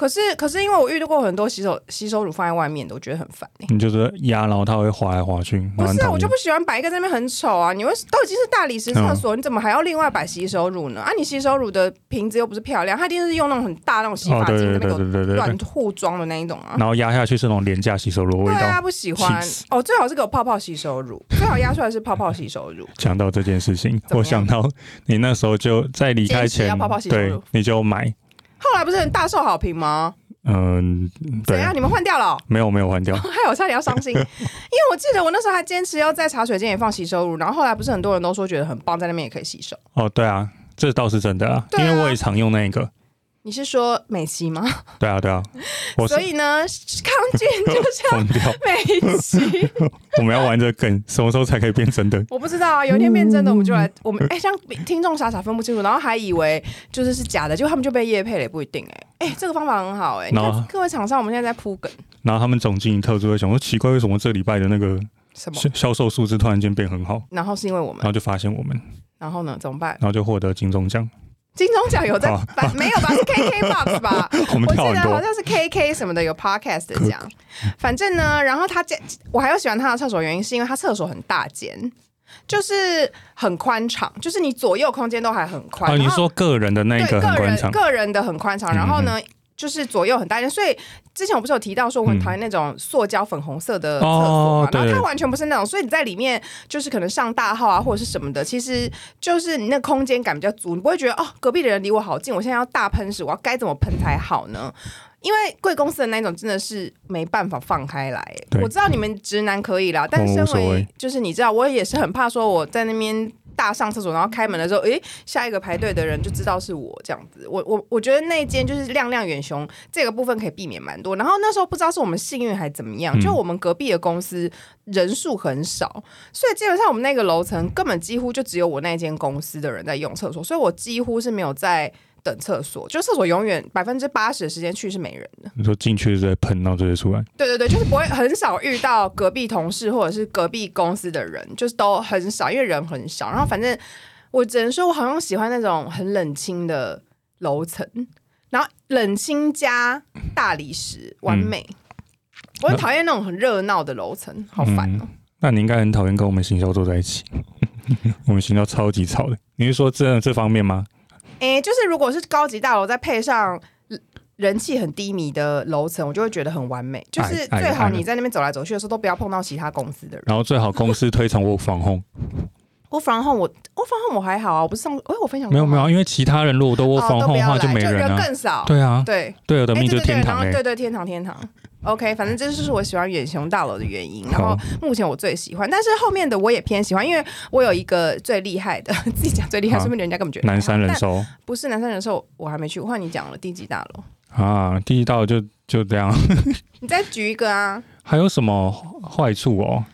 可是可是因为我遇到过很多洗手洗手乳放在外面的，我觉得很烦欸你就是压，然后它会滑来滑去，不是啊，我就不喜欢摆一个在那边很丑啊！你为都已经是大理石厕所，你怎么还要另外摆洗手乳呢？啊，你洗手乳的瓶子又不是漂亮，它一定是用那种很大那种洗哦，发精对对对在那边给我对对对乱，护装的那一种啊。然后压下去是那种廉价洗手乳的味道。对啊，不喜欢哦，最好是给我泡泡洗手乳，最好压出来是泡泡洗手乳。讲到这件事情，我想到你那时候就在离开前要泡泡洗手对乳，你就买，后来不是很大受好评吗？嗯，对怎样？，你们换掉了哦、没有没有换掉，害我差点要伤心，因为我记得我那时候还坚持要在茶水间也放洗手乳，然后后来不是很多人都说觉得很棒，在那边也可以洗手。哦，对啊，这倒是真的啊，啊因为我也常用那个，你是说美琪吗？对啊对啊，我所以呢，康健就 是要疯掉，美琪。我们要玩这个梗，什么时候才可以变真的？我不知道啊，有一天变真的，我们就来，我们哎、像听众傻傻分不清楚，然后还以为就是是假的，结果他们就被叶配了，也不一定哎、哎、这个方法很好哎、你然后看各位厂商，我们现在在铺梗然后他们总经理特助会想说，奇怪，为什么这礼拜的那个什么？销销售数字突然间变很好？然后是因为我们，然后就发现我们，然后呢怎么办？然后就获得金钟奖，金钟奖有在好办没有吧？是 KK Box 吧？我我记得好像是 KK 什么的有 podcast 的奖，反正呢，然后他这我还有喜欢他的厕所，原因是因为他厕所很大间，就是很宽敞，就是你左右空间都还很宽。哦，你说个人的那对个很个人宽敞，个人的很宽敞，然后呢，就是左右很大间，所以之前我不是有提到说我很讨厌那种塑胶粉红色的厕所嘛，哦然后它完全不是那种，所以你在里面就是可能上大号啊或者是什么的，其实就是你那个空间感比较足，你不会觉得哦隔壁的人离我好近，我现在要大喷屎，我要该怎么喷才好呢？因为贵公司的那种真的是没办法放开来，我知道你们直男可以啦，但是身为就是你知道，我也是很怕说我在那边大上厕所，然后开门的时候，诶，下一个排队的人就知道是我这样子。我我我觉得那间就是亮亮远雄这个部分可以避免蛮多。然后那时候不知道是我们幸运还怎么样，嗯就我们隔壁的公司人数很少，所以基本上我们那个楼层根本几乎就只有我那间公司的人在用厕所，所以我几乎是没有在。等厕所，就厕所永远百分之八十的时间去是没人的。你说进去就在喷，然后就会出来，对对对，就是不会很少遇到隔壁同事或者是隔壁公司的人，就是都很少，因为人很少。然后反正我只能说，我好像喜欢那种很冷清的楼层，然后冷清加大理石完美。我很讨厌那种很热闹的楼层，好烦哦、那你应该很讨厌跟我们行销坐在一起，我们行销超级吵的。你是说这这方面吗？诶、就是如果是高级大楼，再配上人气很低迷的楼层，我就会觉得很完美。就是最好你在那边走来走去的时候，都不要碰到其他公司的人。然后最好公司推崇 work from home，我防控我我防控我还好啊，我不是上哎、我分享过没有没有，因为其他人如果都都不 home 的话要来，人没人啊。更少。对啊，对，对我的哎对对对，命就天堂哎、然后对对天堂天堂。OK，反正这就是我喜欢远雄大楼的原因。然后目前我最喜欢，但是后面的我也偏喜欢，因为我有一个最厉害的，自己讲最厉害，好说明人家根本觉得南山人寿不是南山人寿，我还没去过。换你讲了，地级大楼，啊，第一道就就这样。你再举一个啊。还有什么坏处哦？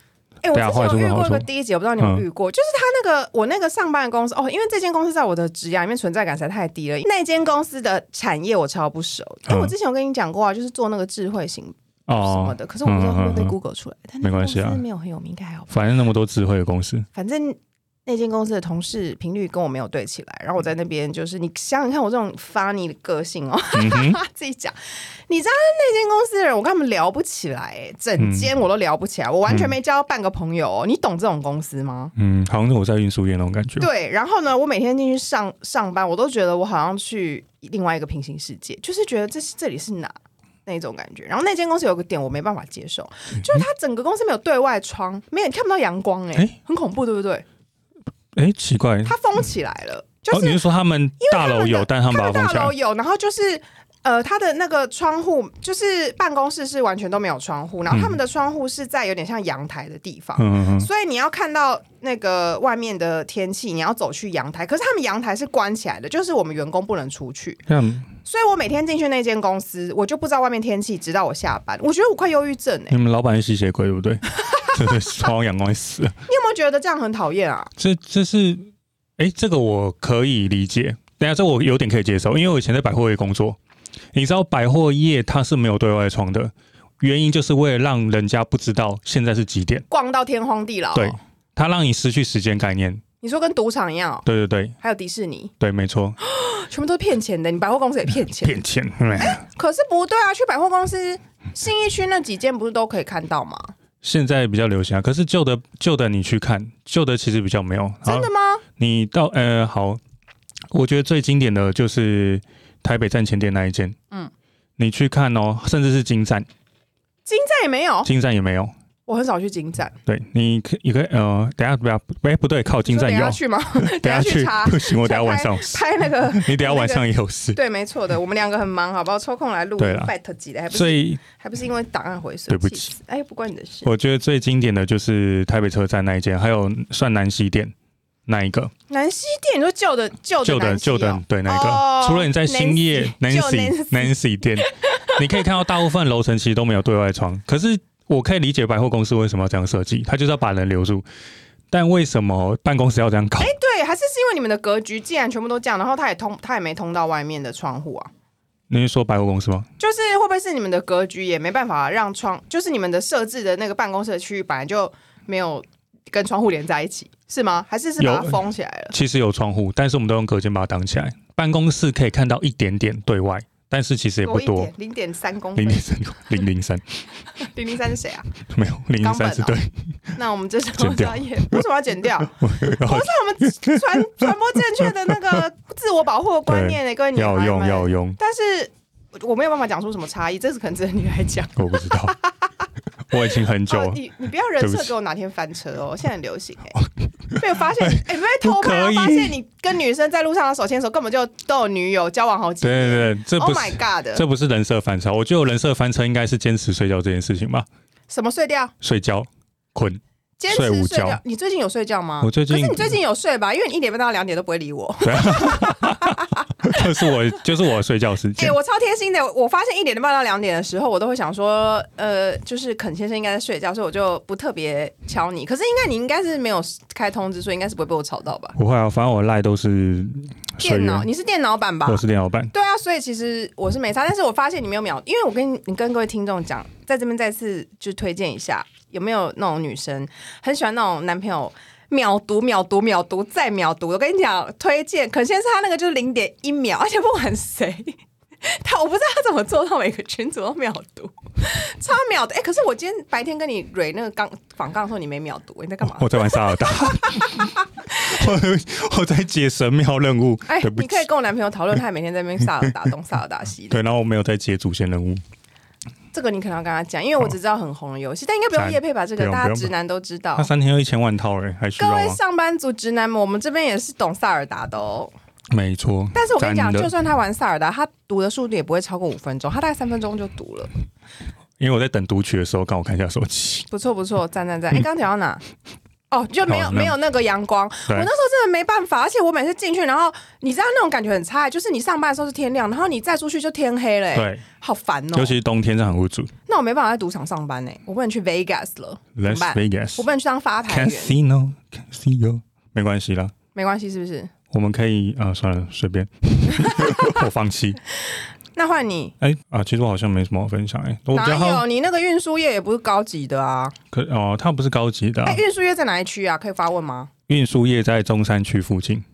哎、我之前有遇过一个第一集，我不知道你有没有遇过，就是他那个我那个上班的公司哦，因为这间公司在我的职涯里面存在感实在太低了。那间公司的产业我超不熟，因为我之前有跟你讲过啊，就是做那个智慧型什么哦，的，可是我不知道会不会被 Google 出来，但没关系啊没有很有名，应该还好吧。反正那么多智慧的公司，反正那间公司的同事频率跟我没有对起来，然后我在那边就是你想想看我这种 funny 的个性哦，嗯哼，自己讲，你知道那间公司的人，我跟他们聊不起来，哎，整间我都聊不起来，我完全没交半个朋友、哦。你懂这种公司吗？嗯，好像是我在运输业那种感觉。对，然后呢，我每天进去上上班，我都觉得我好像去另外一个平行世界，就是觉得这是这里是哪那种感觉。然后那间公司有个点我没办法接受，就是它整个公司没有对外窗，没有你看不到阳光、哎、诶很恐怖，对不对？哎，奇怪，它封起来了，就哦，是你是说他们大楼有，但他们把它封起来大楼？有，然后就是。呃，它的那个窗户就是办公室是完全都没有窗户，然后他们的窗户是在有点像阳台的地方，嗯所以你要看到那个外面的天气，你要走去阳台。可是他们阳台是关起来的，就是我们员工不能出去。嗯所以我每天进去那间公司，我就不知道外面天气，直到我下班。我觉得我快忧郁症哎、你们老板是吸血鬼对不对？真的超阳光会死了。你有没有觉得这样很讨厌啊？这这是，哎，这个我可以理解。等下这我有点可以接受，因为我以前在百货业工作，你知道百货业它是没有对外窗的，原因就是为了让人家不知道现在是几点，逛到天荒地老、对，它让你失去时间概念。你说跟赌场一样、哦，对对对还有迪士尼，对，没错，全部都是骗钱的。你百货公司也骗钱，骗钱。对 可是不对啊，去百货公司信义区那几间不是都可以看到吗？现在比较流行啊，可是旧的旧的你去看，旧的其实比较没有。真的吗？你到呃好，我觉得最经典的就是台北站前店那一间，嗯嗯，你去看哦，甚至是金站，金站也没有，金站也没有。我很少去金站。对，你可你可以呃，等下不要，哎不对，靠金站有你说等一下，去吗？等下去不行，我等下晚上拍那个。你等下晚上也有事，对，没错的，我们两个很忙，好不好？抽空来录对啦 bet 集的，还不是所以还不是因为档案回收，对不起哎，不关你的事。我觉得最经典的就是台北车站那一间，还有算南西店那一个南西店，你说旧的旧旧的旧的哦对那一哦个，除了你在兴业 Nancy，Nancy Nancy 店，你可以看到大部分楼层其实都没有对外窗，可是我可以理解百货公司为什么要这样设计，它就是要把人留住。但为什么办公室要这样搞？对，还是是因为你们的格局既然全部都这样，然后它也通，它也没通到外面的窗户啊。你是说百货公司吗？就是会不会是你们的格局也没办法让窗，就是你们的设置的那个办公室的区域本来就没有跟窗户连在一起，是吗？还是是把它封起来了？其实有窗户，但是我们都用隔间把它挡起来。办公室可以看到一点点对外，但是其实也不多零点三公分零。点三 零零三零零三是谁啊？没有零零三是对，那我们这是剪掉专业，为什么要剪掉？不是我们传传播正确的那个 自我保护的观念呢，各位女要用。要用，但是我没有办法讲出什么差异，这是可能只能女孩讲。我不知道，我已经很久哦，你你不要人设给我哪天翻车哦，现在很流行哎、被我发现哎，被偷拍，发现你跟女生在路上的手牵手，根本就都有女友，交往好几年。对对对，这不 Oh 是 my god！这不是人设翻车，我觉得我人设翻车应该是坚持睡觉这件事情吧，什么睡觉？睡觉困，坚持睡午觉觉。你最近有睡觉吗？我最近可是你最近有睡吧？因为你一点半到两点都不会理我。就是我就是我睡觉时哎、间。我超贴心的。我发现一点半到两点的时候，我都会想说，呃，就是肯先生应该在睡觉，所以我就不特别敲你。可是应该你应该是没有开通知，所以应该是不会被我吵到吧？不会啊，反正我赖都是睡电脑，你是电脑版吧？我是电脑版。对啊，所以其实我是没差，但是我发现你没有秒，因为我跟你跟各位听众讲，在这边再次就推荐一下，有没有那种女生很喜欢那种男朋友秒读、秒读、秒读再秒读？我跟你讲，推荐，可先是他那个就是零点一秒，而且不管谁。他我不知道他怎么做到每个群主都秒读，超秒的。哎、可是我今天白天跟你蕊那个刚访杠的时候，你没秒读，你在干嘛？我在玩萨尔达，我我在解神庙任务。哎、你可以，跟我男朋友讨论，他每天在那边萨尔达东、萨尔达西的。对，然后我没有在解主线任务。这个你可能要跟他讲，因为我只知道很红的游戏，但应该不用赞夜配吧？这个大家直男都知道他。三天要一千万套哎，还需各位？上班族直男们，我们这边也是懂萨尔达的哦。没错。但是我跟你讲，就算他玩萨尔达，他读的速度也不会超过五分钟，他大概三分钟就读了。因为我在等读取的时候，刚好看一下手机。不错不错，赞赞赞！哎，刚刚讲到哪？哦，就没有没有那个阳光，我那时候真的没办法，而且我每次进去，然后你知道那种感觉很差，就是你上班的时候是天亮，然后你再出去就天黑了，哎，对，好烦哦尤。其是冬天，这样很无助。那我没办法在赌场上班呢，我不能去 Vegas 了，？Vegas 我不能去当发台员，Casino Casino 没关系啦，没关系是不是？我们可以啊、算了，随便，我放弃。那换你，哎、啊，其实我好像没什么好分享哎、我比较好哪有？你那个运输业也不是高级的啊。可哦，它不是高级的、啊哎、，运输业在哪一区啊？可以发问吗？运输业在中山区附近。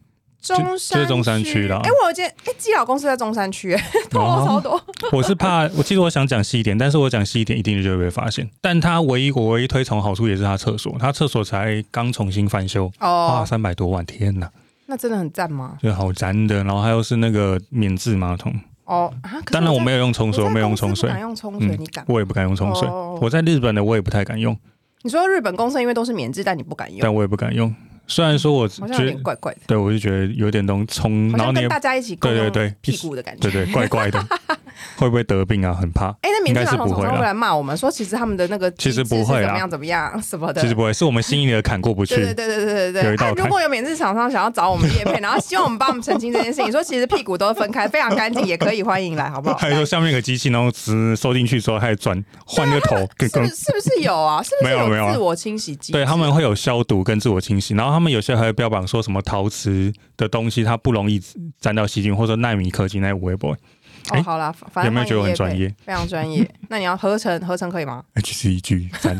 中山就是中山区啦哎、我有间哎，基佬公司在中山区，哎透露超多。我是怕，我其实我想讲细一点，但是我讲细一点一定就会被发现。但它唯一我唯一推崇的好处也是它厕所，它厕所才刚重新翻修，花哦，三百多万，天哪，那真的很赞吗？就好赞的。然后还有是那个免治马桶，哦啊，当然我没有有用冲水，我没有用冲水不，敢用冲水，嗯你敢？我也不敢用冲水。哦我在日本的我也不太敢用，你说日本公司因为都是免治，但你不敢用，但我也不敢用。虽然说我好像有觉得，点怪怪的，对我就觉得有点东冲，好像跟然后你也大家一起对对对屁股的感觉。对对怪怪的。会不会得病啊？很怕。哎、那免治厂商会来骂我们说，其实他们的那个其实不会怎么样怎么样什么的。其实不会，是我们心里的坎过不去。对对对对对对如果有免治厂商想要找我们叶配，然后希望我们帮我们澄清这件事情，说其实屁股都分开，非常干净，也可以欢迎来，好不好？还有说下面有个机器，然后只收进去之后开始转，换个头，跟跟是不是是不是有啊？是不是没有没有啊自我清洗机制？对他们会有消毒跟自我清洗，然后他们有些还会标榜说什么陶瓷的东西它不容易沾到细菌，或者说纳米科技那微波哦，哎好啦，反正有没有觉得我很专业？非常专业。那你要合成合成可以吗？H C 句赞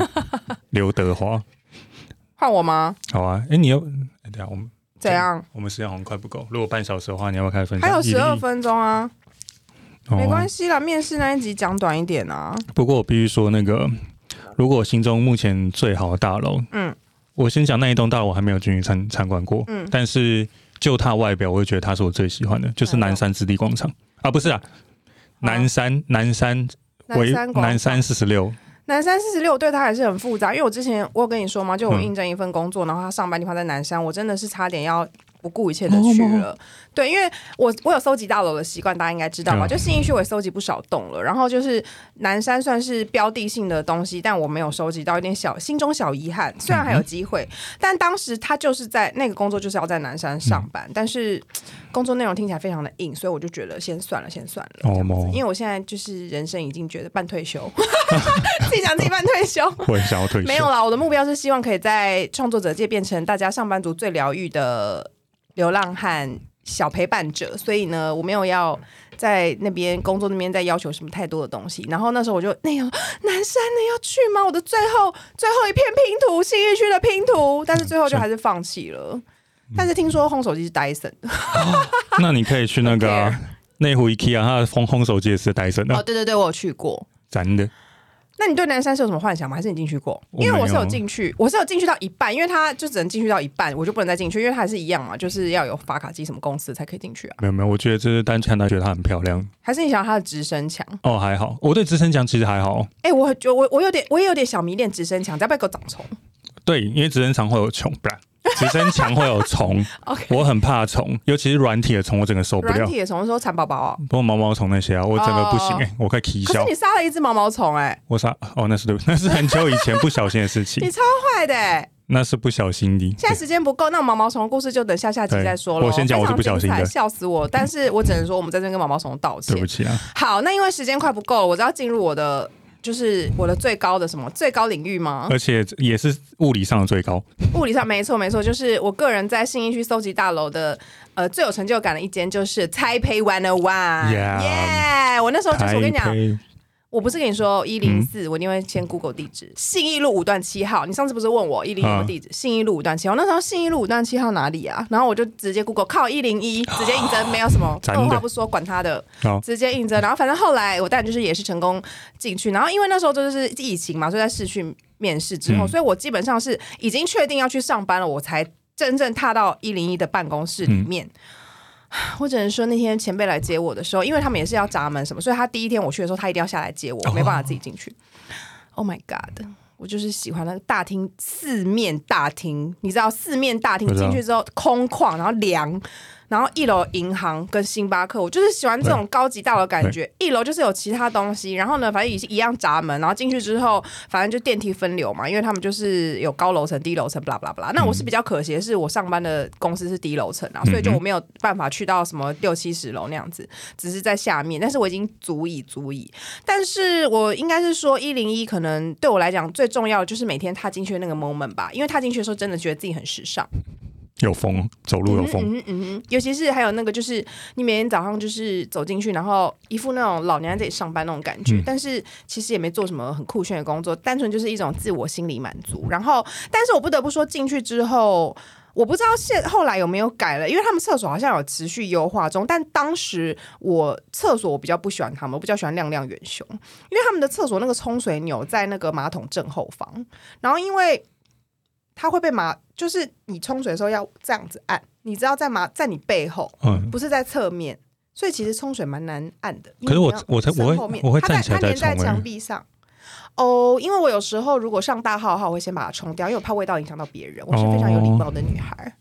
刘德华，换我吗？好啊，哎，你要哎等下我们怎样？我们时间好像快不够，如果半小时的话，你要不要开始分享？还有十二，分钟啊，哦没关系啦。面试那一集讲短一点啊。不过我必须说，那个如果我心中目前最好的大楼，嗯我先讲那一栋大楼我还没有进去参参观过，嗯，但是就它外表，我会觉得它是我最喜欢的，就是南山置地广场。啊，不是啊，南山南山南为南山四十六，南山四十六对他还是很复杂，因为我之前我有跟你说嘛，就我嗯。应征一份工作，然后他上班地方在南山，我真的是差点要不顾一切的去了。对，因为我我有搜集大楼的习惯，大家应该知道吧？嗯就信义区我也搜集不少栋了，然后就是南山算是标的性的东西，但我没有收集到，有点小心中小遗憾。虽然还有机会，但当时他就是在那个工作就是要在南山上班，但是工作内容听起来非常的硬，所以我就觉得先算了，先算了。哦因为我现在就是人生已经觉得半退休，自己想自己半退休。我也想要退休。没有啦，我的目标是希望可以在创作者界变成大家上班族最疗愈的流浪汉小陪伴者，所以呢，我没有要在那边工作那边再要求什么太多的东西。然后那时候我就那样，南山的要去吗？我的最后最后一片拼图，信义区的拼图，但是最后就还是放弃了。但是听说烘手机是 Dyson 的那你可以去那个啊 内湖 IKEA，它的烘烘手机也是戴森哦，的，对对对，我有去过。真的。那你对南山是有什么幻想吗？还是你进去过？因为我是有进去，我是有进去到一半，因为他就只能进去到一半，我就不能再进去，因为它还是一样嘛，就是要有发卡机什么公司才可以进去啊。没有没有，我觉得这是单纯他觉得它很漂亮还是你想要它的直升墙？哦，还好。我对直升墙其实还好，哎、我觉我我有点我也有点小迷恋直升墙，要不要给我长虫对，因为直升墙会有虫，不然直升墙会有虫 我很怕虫，尤其是软体的虫，我整个受不了。软体的虫说蚕宝宝啊，不过毛毛虫那些啊，我整个不行哦哎、我快啼笑可是你。杀了一只毛毛虫哎、我杀哦，那是对，那是很久以前不小心的事情你，超坏的哎、那是不小心的。现在时间不够，那毛毛虫的故事就等下下集再说了。我先讲我是不小心的笑死我！但是我只能说，我们在这边跟毛毛虫道歉对不。起啊，好，那因为时间快不够了，我就要进入我的就是我的最高的什么最高领域吗？而且也是物理上的最高。物理上没错没错，就是我个人在信义区搜集大楼的呃最有成就感的一间就是 Taipei One O One，Yeah 耶！我那时候就是我跟你讲，我不是跟你说一零嗯四，我一定会先 Google 地址，信义路五段七号。你上次不是问我一零啊一地址？信义路五段七号，那时候信义路五段七号哪里啊？然后我就直接 Google 靠一零一，直接应征，没有什么 二话不说，管他的，直接应征。然后反正后来我当然就是也是成功进去，然后因为那时候就是疫情嘛，所以在市区面试之后，嗯所以我基本上是已经确定要去上班了，我才真正踏到一零一的办公室里面。我只能说，那天前辈来接我的时候，因为他们也是要闸门什么，所以他第一天我去的时候，他一定要下来接我，我没办法自己进去。Oh my god！我就是喜欢那个大厅，四面大厅，你知道四面大厅进去之后空旷，然后凉，然后一楼银行跟星巴克，我就是喜欢这种高级大楼感觉。一楼就是有其他东西，然后呢，反正也是一样闸门，然后进去之后，反正就电梯分流嘛，因为他们就是有高楼层、低楼层，blah blah blah。那我是比较可惜的是，我上班的公司是低楼层啊，所以就我没有办法去到什么六七十楼那样子，只是在下面，但是我已经足以足以。但是我应该是说，一零一可能对我来讲最重要的就是每天踏进去的那个 moment 吧，因为踏进去的时候真的觉得自己很时尚。有风，走路有风，嗯嗯嗯，尤其是还有那个，就是你每天早上就是走进去，然后一副那种老娘在这里上班那种感觉，嗯但是其实也没做什么很酷炫的工作，单纯就是一种自我心理满足。然后，但是我不得不说，进去之后。我不知道现后来有没有改了，因为他们厕所好像有持续优化中。但当时我厕所我比较不喜欢他们，我比较喜欢亮亮远雄，因为他们的厕所那个冲水钮在那个马桶正后方，然后因为它会被马，就是你冲水的时候要这样子按，你知道在马在你背后，嗯。不是在侧面，所以其实冲水蛮难按的。可是我我才我会后面我会站起来再它粘在墙壁上。哦，因为我有时候如果上大号的话，我会先把它冲掉，因为我怕味道影响到别人。我是非常有礼貌的女孩。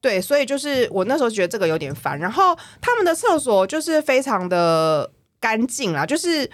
对，所以就是我那时候觉得这个有点烦。然后他们的厕所就是非常的干净啦，就是。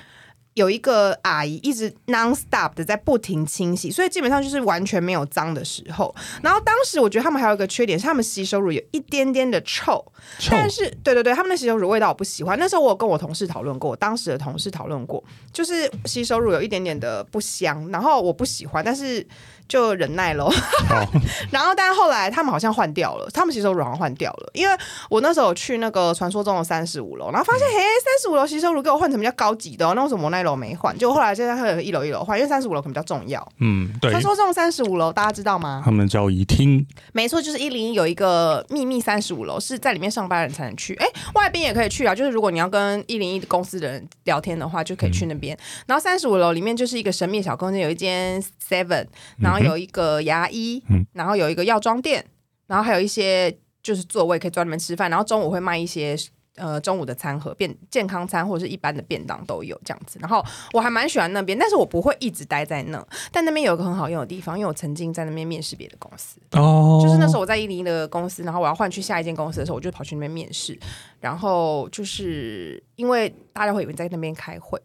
有一个阿姨一直 non stop 的在不停清洗，所以基本上就是完全没有脏的时候。然后当时我觉得他们还有一个缺点是，他们洗手乳有一点点的臭，臭但是对对对，他们的洗手乳味道我不喜欢。那时候我有跟我同事讨论过，我当时的同事讨论过，就是洗手乳有一点点的不香，然后我不喜欢，但是就忍耐咯。然后，但是后来他们好像换掉了，他们洗手乳好像换掉了，因为我那时候去那个传说中的三十五楼，然后发现，嘿，三十五楼洗手乳给我换成比较高级的、哦，那为什么我那一楼没换？就后来现在会有一楼一楼换，因为三十五楼可能比较重要。嗯，对传，说中的三十五楼大家知道吗？他们叫一厅，没错，就是一零一有一个秘密三十五楼，是在里面上班的人才能去。哎，外宾也可以去啊，就是如果你要跟一零一公司的人聊天的话，就可以去那边。然后三十五楼里面就是一个神秘小空间，有一间 Seven，然后有一个牙医，嗯然后有一个药妆店，然后还有一些就是座位可以专门吃饭，然后中午会卖一些。呃，中午的餐盒便健康餐或者是一般的便当都有这样子，然后我还蛮喜欢那边，但是我不会一直待在那。但那边有一个很好用的地方，因为我曾经在那边面试别的公司，哦，就是那时候我在伊犁的公司，然后我要换去下一间公司的时候，我就跑去那边面试。然后就是因为大家会以为在那边开会，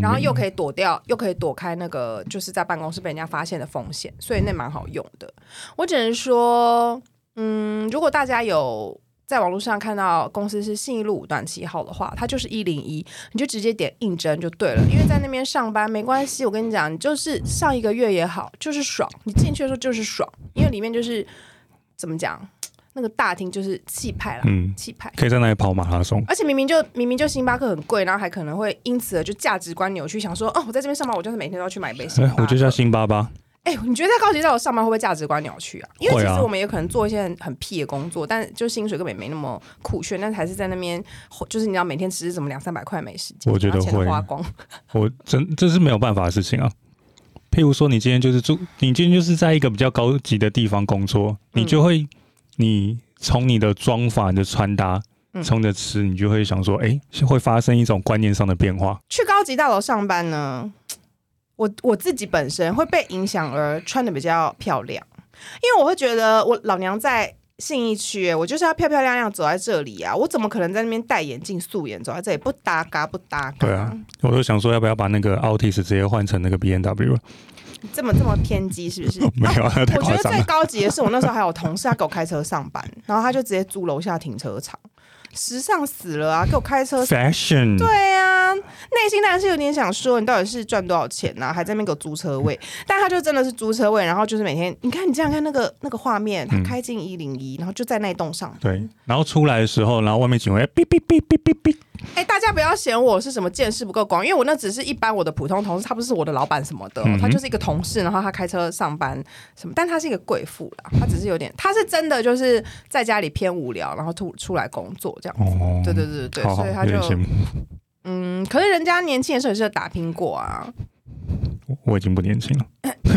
然后又可以躲掉，又可以躲开那个就是在办公室被人家发现的风险，所以那蛮好用的。我只能说，嗯，如果大家有。在网络上看到公司是信义路五段七号的话，它就是一零一，你就直接点应征就对了。因为在那边上班没关系，我跟你讲，你就是上一个月也好，就是爽。你进去的时候就是爽，因为里面就是怎么讲，那个大厅就是气派啦，嗯，气派。可以在那里跑马拉松，而且明明就明明就星巴克很贵，然后还可能会因此而就价值观扭曲，想说哦，我在这边上班，我就是每天都要去买一杯星巴克。，哎我就叫星巴巴，哎、你觉得在高级大楼上班会不会价值观扭曲啊？因为其实我们也可能做一些很很屁的工作，但就薪水根本也没那么酷炫，但是还是在那边，就是你知道每天只是怎么两三百块没时间，我觉得会花光。我真这是没有办法的事情啊。譬如说，你今天就是住，你今天就是在一个比较高级的地方工作，嗯你就会，你从你的妆法、你的穿搭，嗯从你的吃，你就会想说，哎、会发生一种观念上的变化。去高级大楼上班呢，我我自己本身会被影响而穿的比较漂亮，因为我会觉得我老娘在信义区，我就是要漂漂亮亮走在这里啊，我怎么可能在那边戴眼镜素颜走在这里不搭嘎不搭嘎？对啊，我就想说，要不要把那个 Altis 直接换成那个 B N W？这么这么偏激是不是？没有我觉得最。高级的是，我那时候还有同事，他给我开车上班，然后他就直接租楼下停车场，时尚死了啊！给我开车。Fashion，对啊，内心当然是有点想说，你到底是赚多少钱呢、啊？还在那边给我租车位，但他就真的是租车位，然后就是每天，你看你这样看那个那个画面，他嗯开进一零一，然后就在那一栋上。对，然后出来的时候，然后外面警卫哔哔哔哔哔哔，哎、大家不要嫌我是什么见识不够广，因为我那只是一般我的普通同事，他不是我的老板什么的哦、嗯他就是一个同事，然后他开车上班什么，但他是一个贵妇啦，他只是有点，他是真的就是在家里偏无聊，然后出出来工作这样子。哦，对对对对，好好，所以他就。嗯，可是人家年轻的时候也是有打拼过啊，我我已经不年轻了，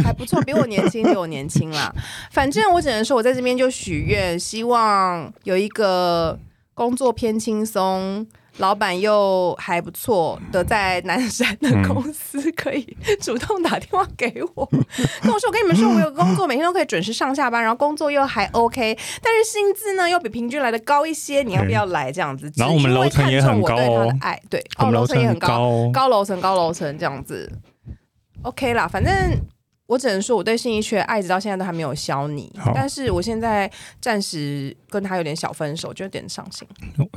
还不错，比我年轻，比我年轻啦。反正我只能说，我在这边就许愿，希望有一个工作偏轻松。老板又还不错的，在南山的公司可以主动打电话给我，跟我说：“我跟你们说，我有工作，每天都可以准时上下班，然后工作又还 OK，但是薪资呢又比平均来的高一些，你要不要来？这样子？”然后我们楼层也很高哦对哦，楼层也很高哦，高楼层高楼层这样子，OK 啦，反正。我只能说，我对信义区的爱直到现在都还没有消弭，但是我现在暂时跟他有点小分手，就有点伤心。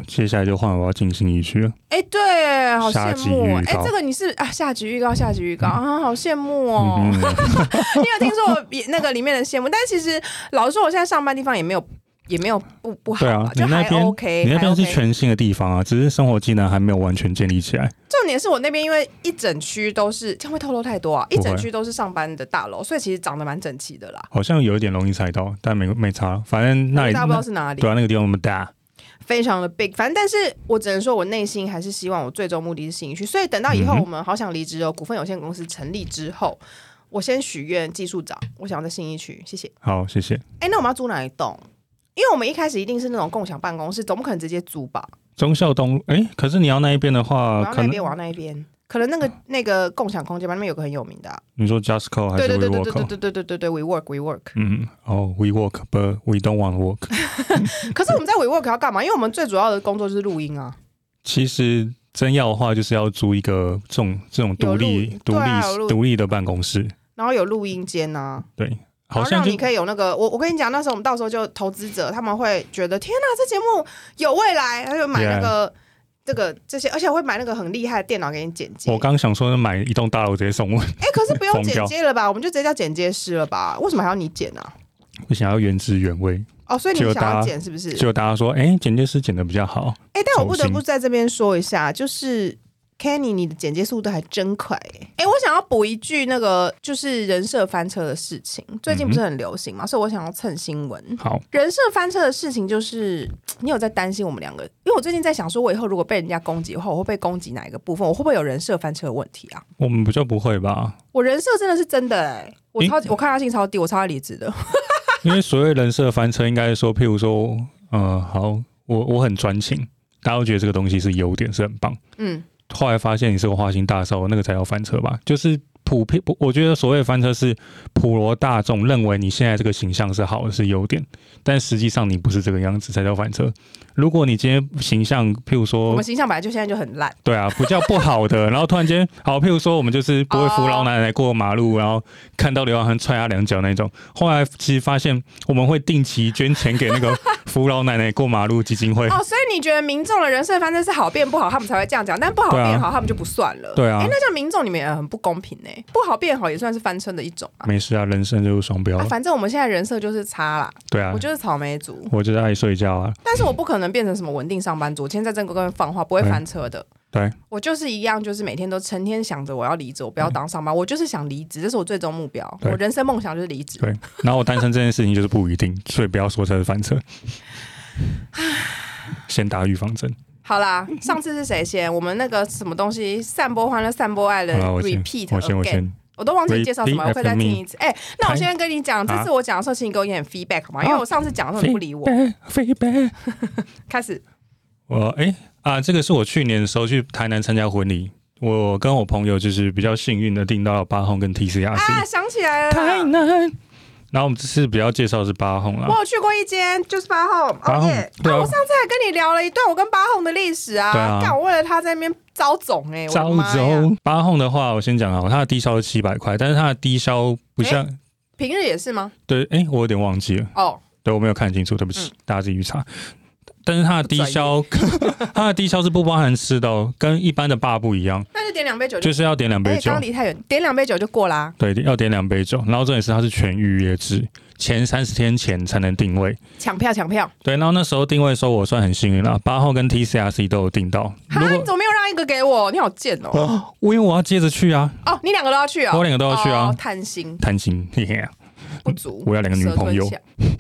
接下来就换我要进信一区了。哎、对，好羡慕哦。哎、预告这个你是啊，下集预告，下集预告、啊，好羡慕哦。嗯，你有听说我也那个里面的羡慕？但其实老实说，我现在上班地方也没有也没有不不好对啊你那边 OK，你那边是全新的地方啊，只是生活技能还没有完全建立起来。重点是我那边因为一整区都是，这样会透露太多啊！一整区都是上班的大楼，所以其实长得蛮整齐的啦。好像有一点容易踩到，但没没差，反正那里大不知道是哪里对，啊，那个地方那么大，非常的 big。反正，但是我只能说，我内心还是希望我最终目的是新义区。所以等到以后我们好想离职哦，股份有限公司成立之后，我先许愿技术长，我想要在新义区，谢谢。好，谢谢。哎，那我们要租哪一栋？因为我们一开始一定是那种共享办公室，总不可能直接租吧？忠孝东，哎，可是你要那一边的我话，可能往那边，我要那一边。可能那个那个共享空间吧，那边有个很有名的、啊，你说 Justco 还是对对对对 WeWork？对对对对对对，We Work We Work。嗯，哦，We work，but we don't want to work。可是我们在 We Work 要干嘛？因为我们最主要的工作就是录音啊。其实真要的话，就是要租一个这种这种独有立独录对啊有录立独立的办公室，然后有录音间呐、对，然好像就后让你可以有那个，我我跟你讲，那时候我们到时候就投资者他们会觉得天哪，这节目有未来，他就买那个这个这些，而且会买那个很厉害的电脑给你剪接。我刚想说买一栋大楼直接送我，哎、可是不用剪接了吧？我们就直接叫剪接师了吧？为什么还要你剪啊？我想要原汁原味，哦，所以你想要剪是不是？就大家说，哎、剪接师剪的比较好，哎、但我不得不在这边说一下，就是 Kenny，你的剪接速度还真快哎、哎、我想要补一句，那个就是人设翻车的事情，最近不是很流行嘛，所以我想要蹭新闻。好，人设翻车的事情，就是你有在担心我们两个？因为我最近在想，说我以后如果被人家攻击的话，我会被攻击哪一个部分？我会不会有人设翻车的问题啊？我们不就不会吧？我人设真的是真的哎、我超级我抗压性超低，我超爱离职的。因为所谓人设翻车，应该是说，譬如说，呃，好，我我很专情，大家都觉得这个东西是优点，是很棒。嗯，后来发现你是个花心大少，那个才叫翻车吧？就是普遍，我觉得所谓翻车是普罗大众认为你现在这个形象是好的，是优点，但实际上你不是这个样子，才叫翻车。如果你今天形象，譬如说我们，形象本来就现在就很烂，对啊，不叫不好的，然后突然间，好，譬如说我们就是不会扶老奶奶过马路，然后看到流浪汉踹他两脚那种。后来其实发现，我们会定期捐钱给那个扶老奶奶过马路基金会。哦，所以你觉得民众的人设翻车是好变不好，他们才会这样讲，但不好变好，他们就不算了。对啊哎、那这样民众你们也很不公平呢、不好变好也算是翻车的一种啊。没事啊，人生就是双标啊，。反正我们现在人设就是差啦，对啊我，就是草莓族，我就是爱睡觉啊。但是我不可能变成什么稳定上班族，我天在正哥跟放话不会翻车的。对，我就是一样，就是每天都成天想着我要离职，我不要当上班，我就是想离职，这是我最终目标。对我人生梦想就是离职。对，然后我单身这件事情就是不一定，所以不要说这是翻车。先打预防针。好啦，上次是谁先？我们那个什么东西散播欢乐、散播爱的好了，我先 repeat 我先我 again 先。我都忘记介绍什么，Repeat 我会再听一次。哎、那我先跟你讲，这次我讲的时候，请你给我一点 feedback 好吗？因为我上次讲的时候你不理我。feedback。开始，我哎、啊，这个是我去年的时候去台南参加婚礼，我跟我朋友就是比较幸运的订到了八号跟 TCRC。啊，想起来了啦，台南。然后我们这次比较介绍的是八号啦我。有去过一间，就是八号。八号！对啊我上次还跟你聊了一段我跟八号的历史啊。对啊干我为了他在那边招总哎、招妈呀！走八号的话，我先讲好，他的低消是七百块，但是他的低消不像、平日也是吗？对，哎、我有点忘记了，哦，对我没有看清楚，对不起，嗯大家自己去查。但是它的低消，它的低消是不包含吃的哦，跟一般的爸不一样，那就点两杯酒就。就是要点两杯哎，酒刚，离太远，点两杯酒就过啦。对，要点两杯酒。然后这也是它是全预约制，前三十天前才能定位。抢票抢票。对，然后那时候定位的时候我算很幸运了，八号跟 TCRC 都有订到。哈，如果你怎么没有让一个给我？你好贱哦！哦，因为我要接着去啊，哦，你两个都要去啊？我两个都要去啊哦贪心贪心，嘿嘿啊。不足。我要两个女朋友。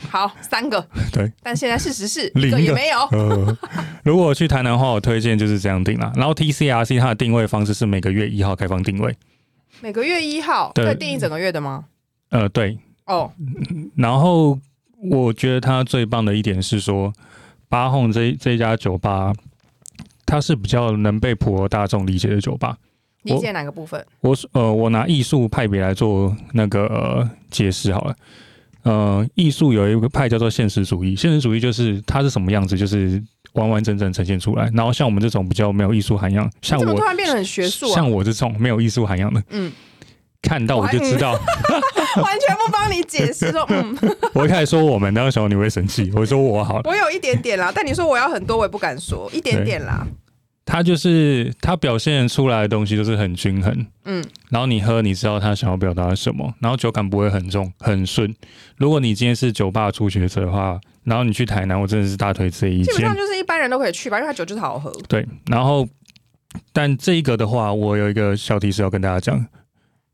好，三个。对，但现在事实是零个一个也没有。呃，如果我去台南的话，我推荐就是这样定啦。然后 TCRC 它的定位方式是每个月一号开放定位，每个月一号对定一整个月的吗？呃，对。哦，然后我觉得它最棒的一点是说，八红这这家酒吧，它是比较能被普罗大众理解的酒吧。理解哪个部分？我呃，我拿艺术派别来做那个、呃、解释好了。呃，艺术有一个派叫做现实主义，现实主义就是它是什么样子，就是完完整整呈现出来。然后像我们这种比较没有艺术涵养，像怎么突我然变得很学术啊像？我这种没有艺术涵养的，嗯，看到我就知道。完全不帮你解释说，嗯，我一开始说我们，那个时候你会生气，我说我好了。我有一点点啦，但你说我要很多，我也不敢说，一点点啦。它就是它表现出来的东西都是很均衡，嗯，然后你喝，你知道他想要表达什么，然后酒感不会很重，很顺。如果你今天是酒吧初学者的话，然后你去台南，我真的是大推这一间基本上。就是一般人都可以去吧，因为它酒就是好喝。对，然后但这一个的话，我有一个小提示要跟大家讲，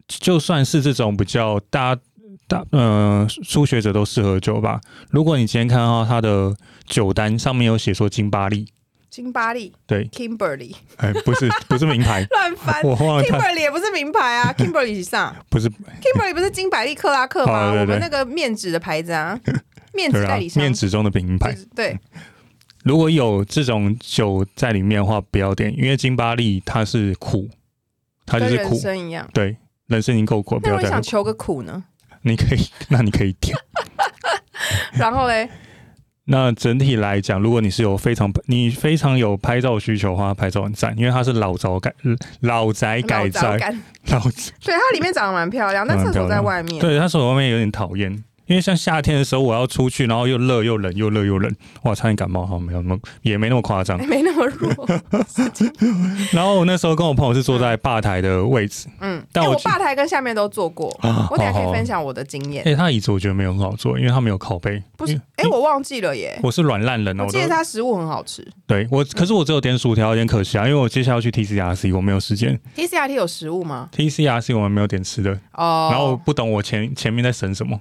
就算是这种比较大大呃初学者都适合酒吧，如果你今天看到它的酒单上面有写说金巴利，金巴利对，Kimberly 哎，不是不是名牌，乱翻我忘了，Kimberly 也不是名牌啊，Kimberly 是上不是 Kimberly 不是金百利克拉克吗？我们那个面纸的牌子啊，面纸代理，商。面纸中的名牌。对，如果有这种酒在里面的话，不要点，因为金巴利它是苦，它就是苦，生一样。对，人生已经够苦那如要再喝苦。果你想求个苦呢？你可以，那你可以点。然后嘞，那整体来讲，如果你是有非常你非常有拍照需求的话，拍照很赞，因为它是老宅改老宅改老造老对，它里面长得蛮漂亮，但厕所在外面。对，它厕所外面有点讨厌，因为像夏天的时候我要出去，然后又热又冷又热又冷，哇，差点感冒，哈没有那么也没那么夸张。没那么弱，然后我那时候跟我朋友是坐在吧台的位置，嗯，哎但我我吧台跟下面都坐过，啊我等下可以分享我的经验哎、。他椅子我觉得没有很好坐，因为他没有靠背。不是哎，我忘记了耶，我是软烂人哦，我记得我都它食物很好吃。对我，可是我只有点薯条，有点可惜啊，因为我接下来要去 TCRC，我没有时间。TCRT 有食物吗？TCRC 我们没有点吃的，哦，然后不懂我前前面在省什么。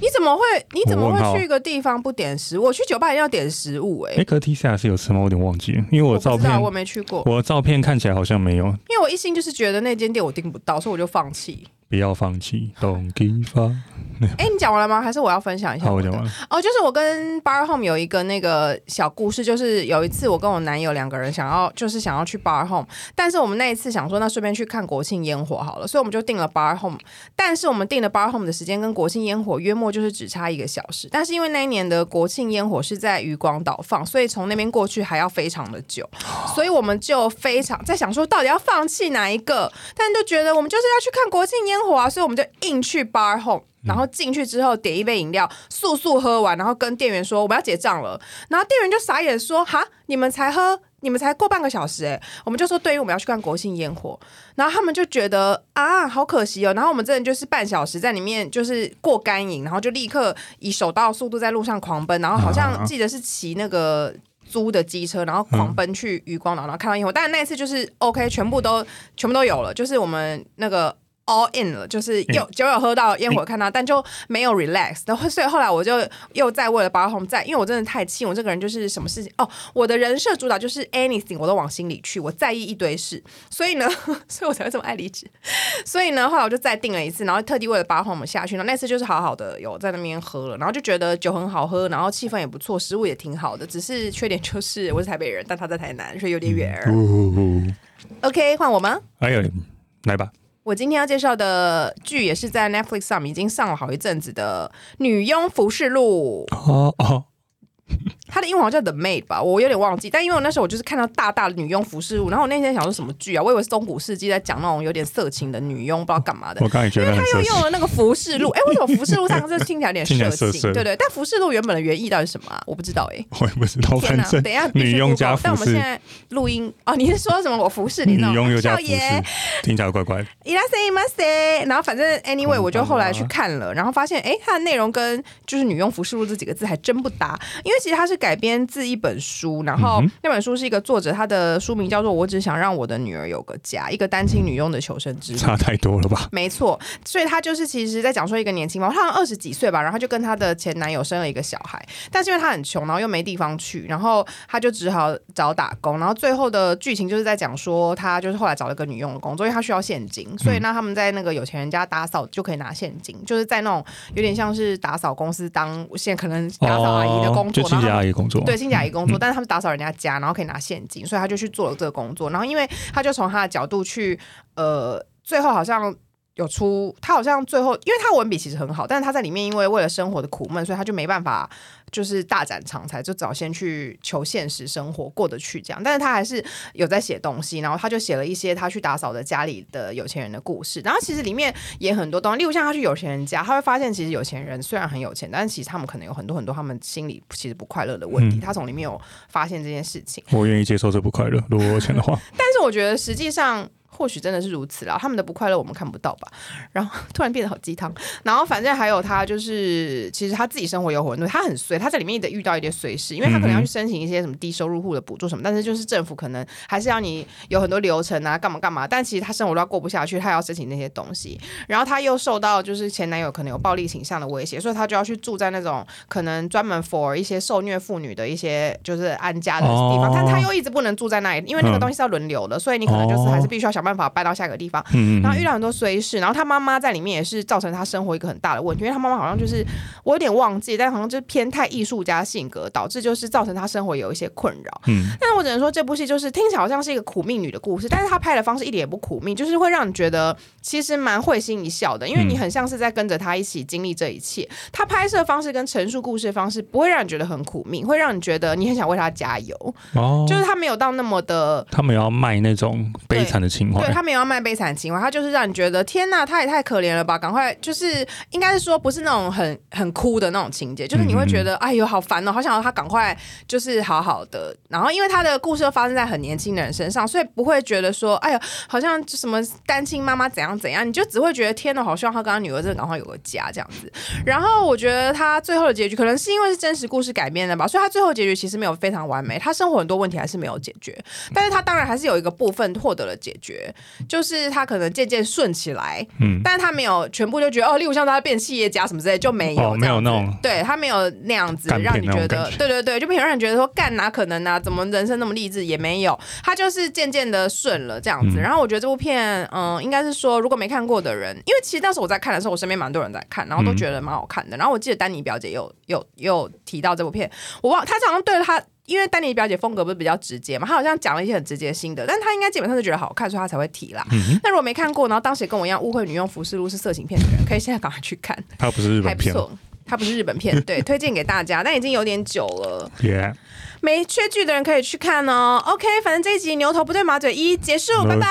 你怎么会？你怎么会去一个地方不点食物？我去酒吧一定要点食物、哎、哎、可是 T C R 是有吃吗？我有点忘记了，因为我我照片我没去过，我的照片看起来好像没有。因为我一心就是觉得那间店我订不到，所以我就放弃。不要放弃，Don't give up。哎、你讲完了吗？还是我要分享一下？好，我讲完。了。哦，就是我跟 Bar Home 有一个那个小故事，就是有一次我跟我男友两个人想要，就是想要去 Bar Home，但是我们那一次想说，那顺便去看国庆烟火好了，所以我们就订了 Bar Home。但是我们订的 Bar Home 的时间跟国庆烟火约莫就是只差一个小时，但是因为那一年的国庆烟火是在渔光岛放，所以从那边过去还要非常的久，所以我们就非常在想说，到底要放弃哪一个？但就觉得我们就是要去看国庆烟火啊，所以我们就硬去 Bar Home。然后进去之后点一杯饮料，速速喝完，然后跟店员说我们要结账了。然后店员就傻眼说：“哈，你们才喝，你们才过半个小时哎。”我们就说：“对，于我们要去看国庆烟火。”然后他们就觉得啊，好可惜哦。然后我们真的就是半小时在里面就是过干瘾，然后就立刻以手到速度在路上狂奔，然后好像记得是骑那个。租的机车，然后狂奔去余光岛，然后看到烟火。但是那一次就是 OK，全部都全部都有了，就是我们那个 all in 了，就是有酒有喝到烟火看到，但就没有 relax。然后所以后来我就又再为了 bar home 在，因为我真的太气，我这个人就是什么事情哦，我的人设主导就是 anything 我都往心里去，我在意一堆事，所以呢，所以我才会这么爱离职。所以呢，后来我就再订了一次，然后特地为了 bar home 下去，然后那次就是好好的有在那边喝了，然后就觉得酒很好喝，然后气氛也不错，食物也挺好的，只是缺点就是我是台北人，但他在台南，所以有点远。嗯 OK，换我吗？哎呦，来吧。我今天要介绍的剧也是在 Netflix 上已经上了好一阵子的《女佣服饰录》，哦哦，它的英文好像叫 The Maid 吧，我有点忘记。但因为我那时候我就是看到大大的女佣服饰录，然后我那天想说什么剧啊？我以为是中古世纪在讲那种有点色情的女佣，不知道干嘛的。我刚才觉得很他色情又用。了那个服饰录，哎、为什么服饰录上这听起来有点 色情？色色对对，但服饰录原本的原意到底是什么啊？我不知道哎、我也不知道，等一下女佣加服饰，但我们现在录音哦，你是说什么？我服饰你女佣又加服饰少爷，听起来怪怪的。伊拉塞伊马塞，然后反正 anyway，我就后来去看了，然后发现，哎，它的内容跟就是“女佣服饰录”这几个字还真不搭，因为其实它是改编自一本书，然后那本书是一个作者，他的书名叫做《我只想让我的女儿有个家》，一个单亲女佣的求生之路。差太多了吧？没错，所以他就是其实在讲说一个年轻妈妈，她好像二十几岁吧，然后就跟她的前男友生了一个小孩，但是因为她很穷，然后又没地方去，然后她就只好找打工，然后最后的剧情就是在讲说她就是后来找了个女佣的工作，因为她需要现金，所以那他们在那个有钱人家打扫就可以拿现金，就是在那种有点像是打扫公司当现可能打扫阿姨的工作，清洁然后工作。对，清洁阿姨工作，但是他们打扫人家家，然后可以拿现金，所以他就去做了这个工作。然后因为他就从他的角度去，呃，最后好像。有出，他好像最后，因为他文笔其实很好，但是他在里面因为为了生活的苦闷，所以他就没办法就是大展长才，就早先去求现实生活过得去这样。但是他还是有在写东西，然后他就写了一些他去打扫的家里的有钱人的故事。然后其实里面也很多东西，例如像他去有钱人家，他会发现其实有钱人虽然很有钱，但是其实他们可能有很多很多他们心里其实不快乐的问题。嗯他从里面有发现这件事情。我愿意接受这不快乐，如果我有钱的话。但是我觉得实际上或许真的是如此啦，他们的不快乐我们看不到吧。然后 突然变得好鸡汤，然后反正还有他就是，其实他自己生活有混沌，他很衰，他在里面一直遇到一点碎事，因为他可能要去申请一些什么低收入户的补助什么，但是就是政府可能还是要你有很多流程啊，干嘛干嘛，但其实他生活都要过不下去，他要申请那些东西，然后他又受到就是前男友可能有暴力倾向的威胁，所以他就要去住在那种可能专门 for 一些受虐妇女的一些就是安家的地方，哦。但他又一直不能住在那里，因为那个嗯。东西是要轮流的，所以你可能就是还是必须要想办法。搬到下一个地方。嗯，然后遇到很多衰事，然后他妈妈在里面也是造成他生活一个很大的问题，因为他妈妈好像就是我有点忘记，但好像就是偏太艺术家性格，导致就是造成他生活有一些困扰。嗯，但是我只能说这部戏就是听起来好像是一个苦命女的故事，但是他拍的方式一点也不苦命，就是会让你觉得其实蛮会心一笑的，因为你很像是在跟着他一起经历这一切。他拍摄方式跟陈述故事的方式不会让你觉得很苦命，会让你觉得你很想为他加油，哦，就是他没有到那么的。他们要卖那种悲惨的情怀对，他没有要卖悲惨情怀，他就是让你觉得天呐，他也太可怜了吧！赶快，就是应该是说不是那种很很哭的那种情节，就是你会觉得、哎呦好烦哦，好想要他赶快就是好好的。然后因为他的故事都发生在很年轻的人身上，所以不会觉得说哎呦好像就什么单亲妈妈怎样怎样，你就只会觉得天呐，好希望他跟他女儿真的赶快有个家这样子。然后我觉得他最后的结局可能是因为是真实故事改编的吧，所以他最后结局其实没有非常完美，他生活很多问题还是没有解决，但是他当然还是有一个部分获得了解决，就是他可能渐渐顺起来，嗯，但是他没有全部就觉得哦，例如像他变企业家什么之类就没有、哦没有这样子那种对他没有那样子让你觉得对对对，就没有让你觉得说干哪可能啊，怎么人生那么励志也没有，他就是渐渐的顺了这样子。嗯然后我觉得这部片，嗯，应该是说如果没看过的人，因为其实当时我在看的时候，我身边蛮多人在看，然后都嗯觉得蛮好看的。然后我记得丹尼表姐有有有提到这部片，我忘，她好像对她。因为丹尼表姐风格不是比较直接嘛，她好像讲了一些很直接的心得，但她应该基本上是觉得好看，所以她才会提啦。嗯那如果没看过，然后当时也跟我一样误会《女用服饰录》是色情片的人，可以现在赶快去看，它不是日本片还不错。它不是日本片，对，推荐给大家，但已经有点久了，，Yeah，没缺剧的人可以去看哦。OK，反正这一集牛头不对马嘴一结束，拜拜。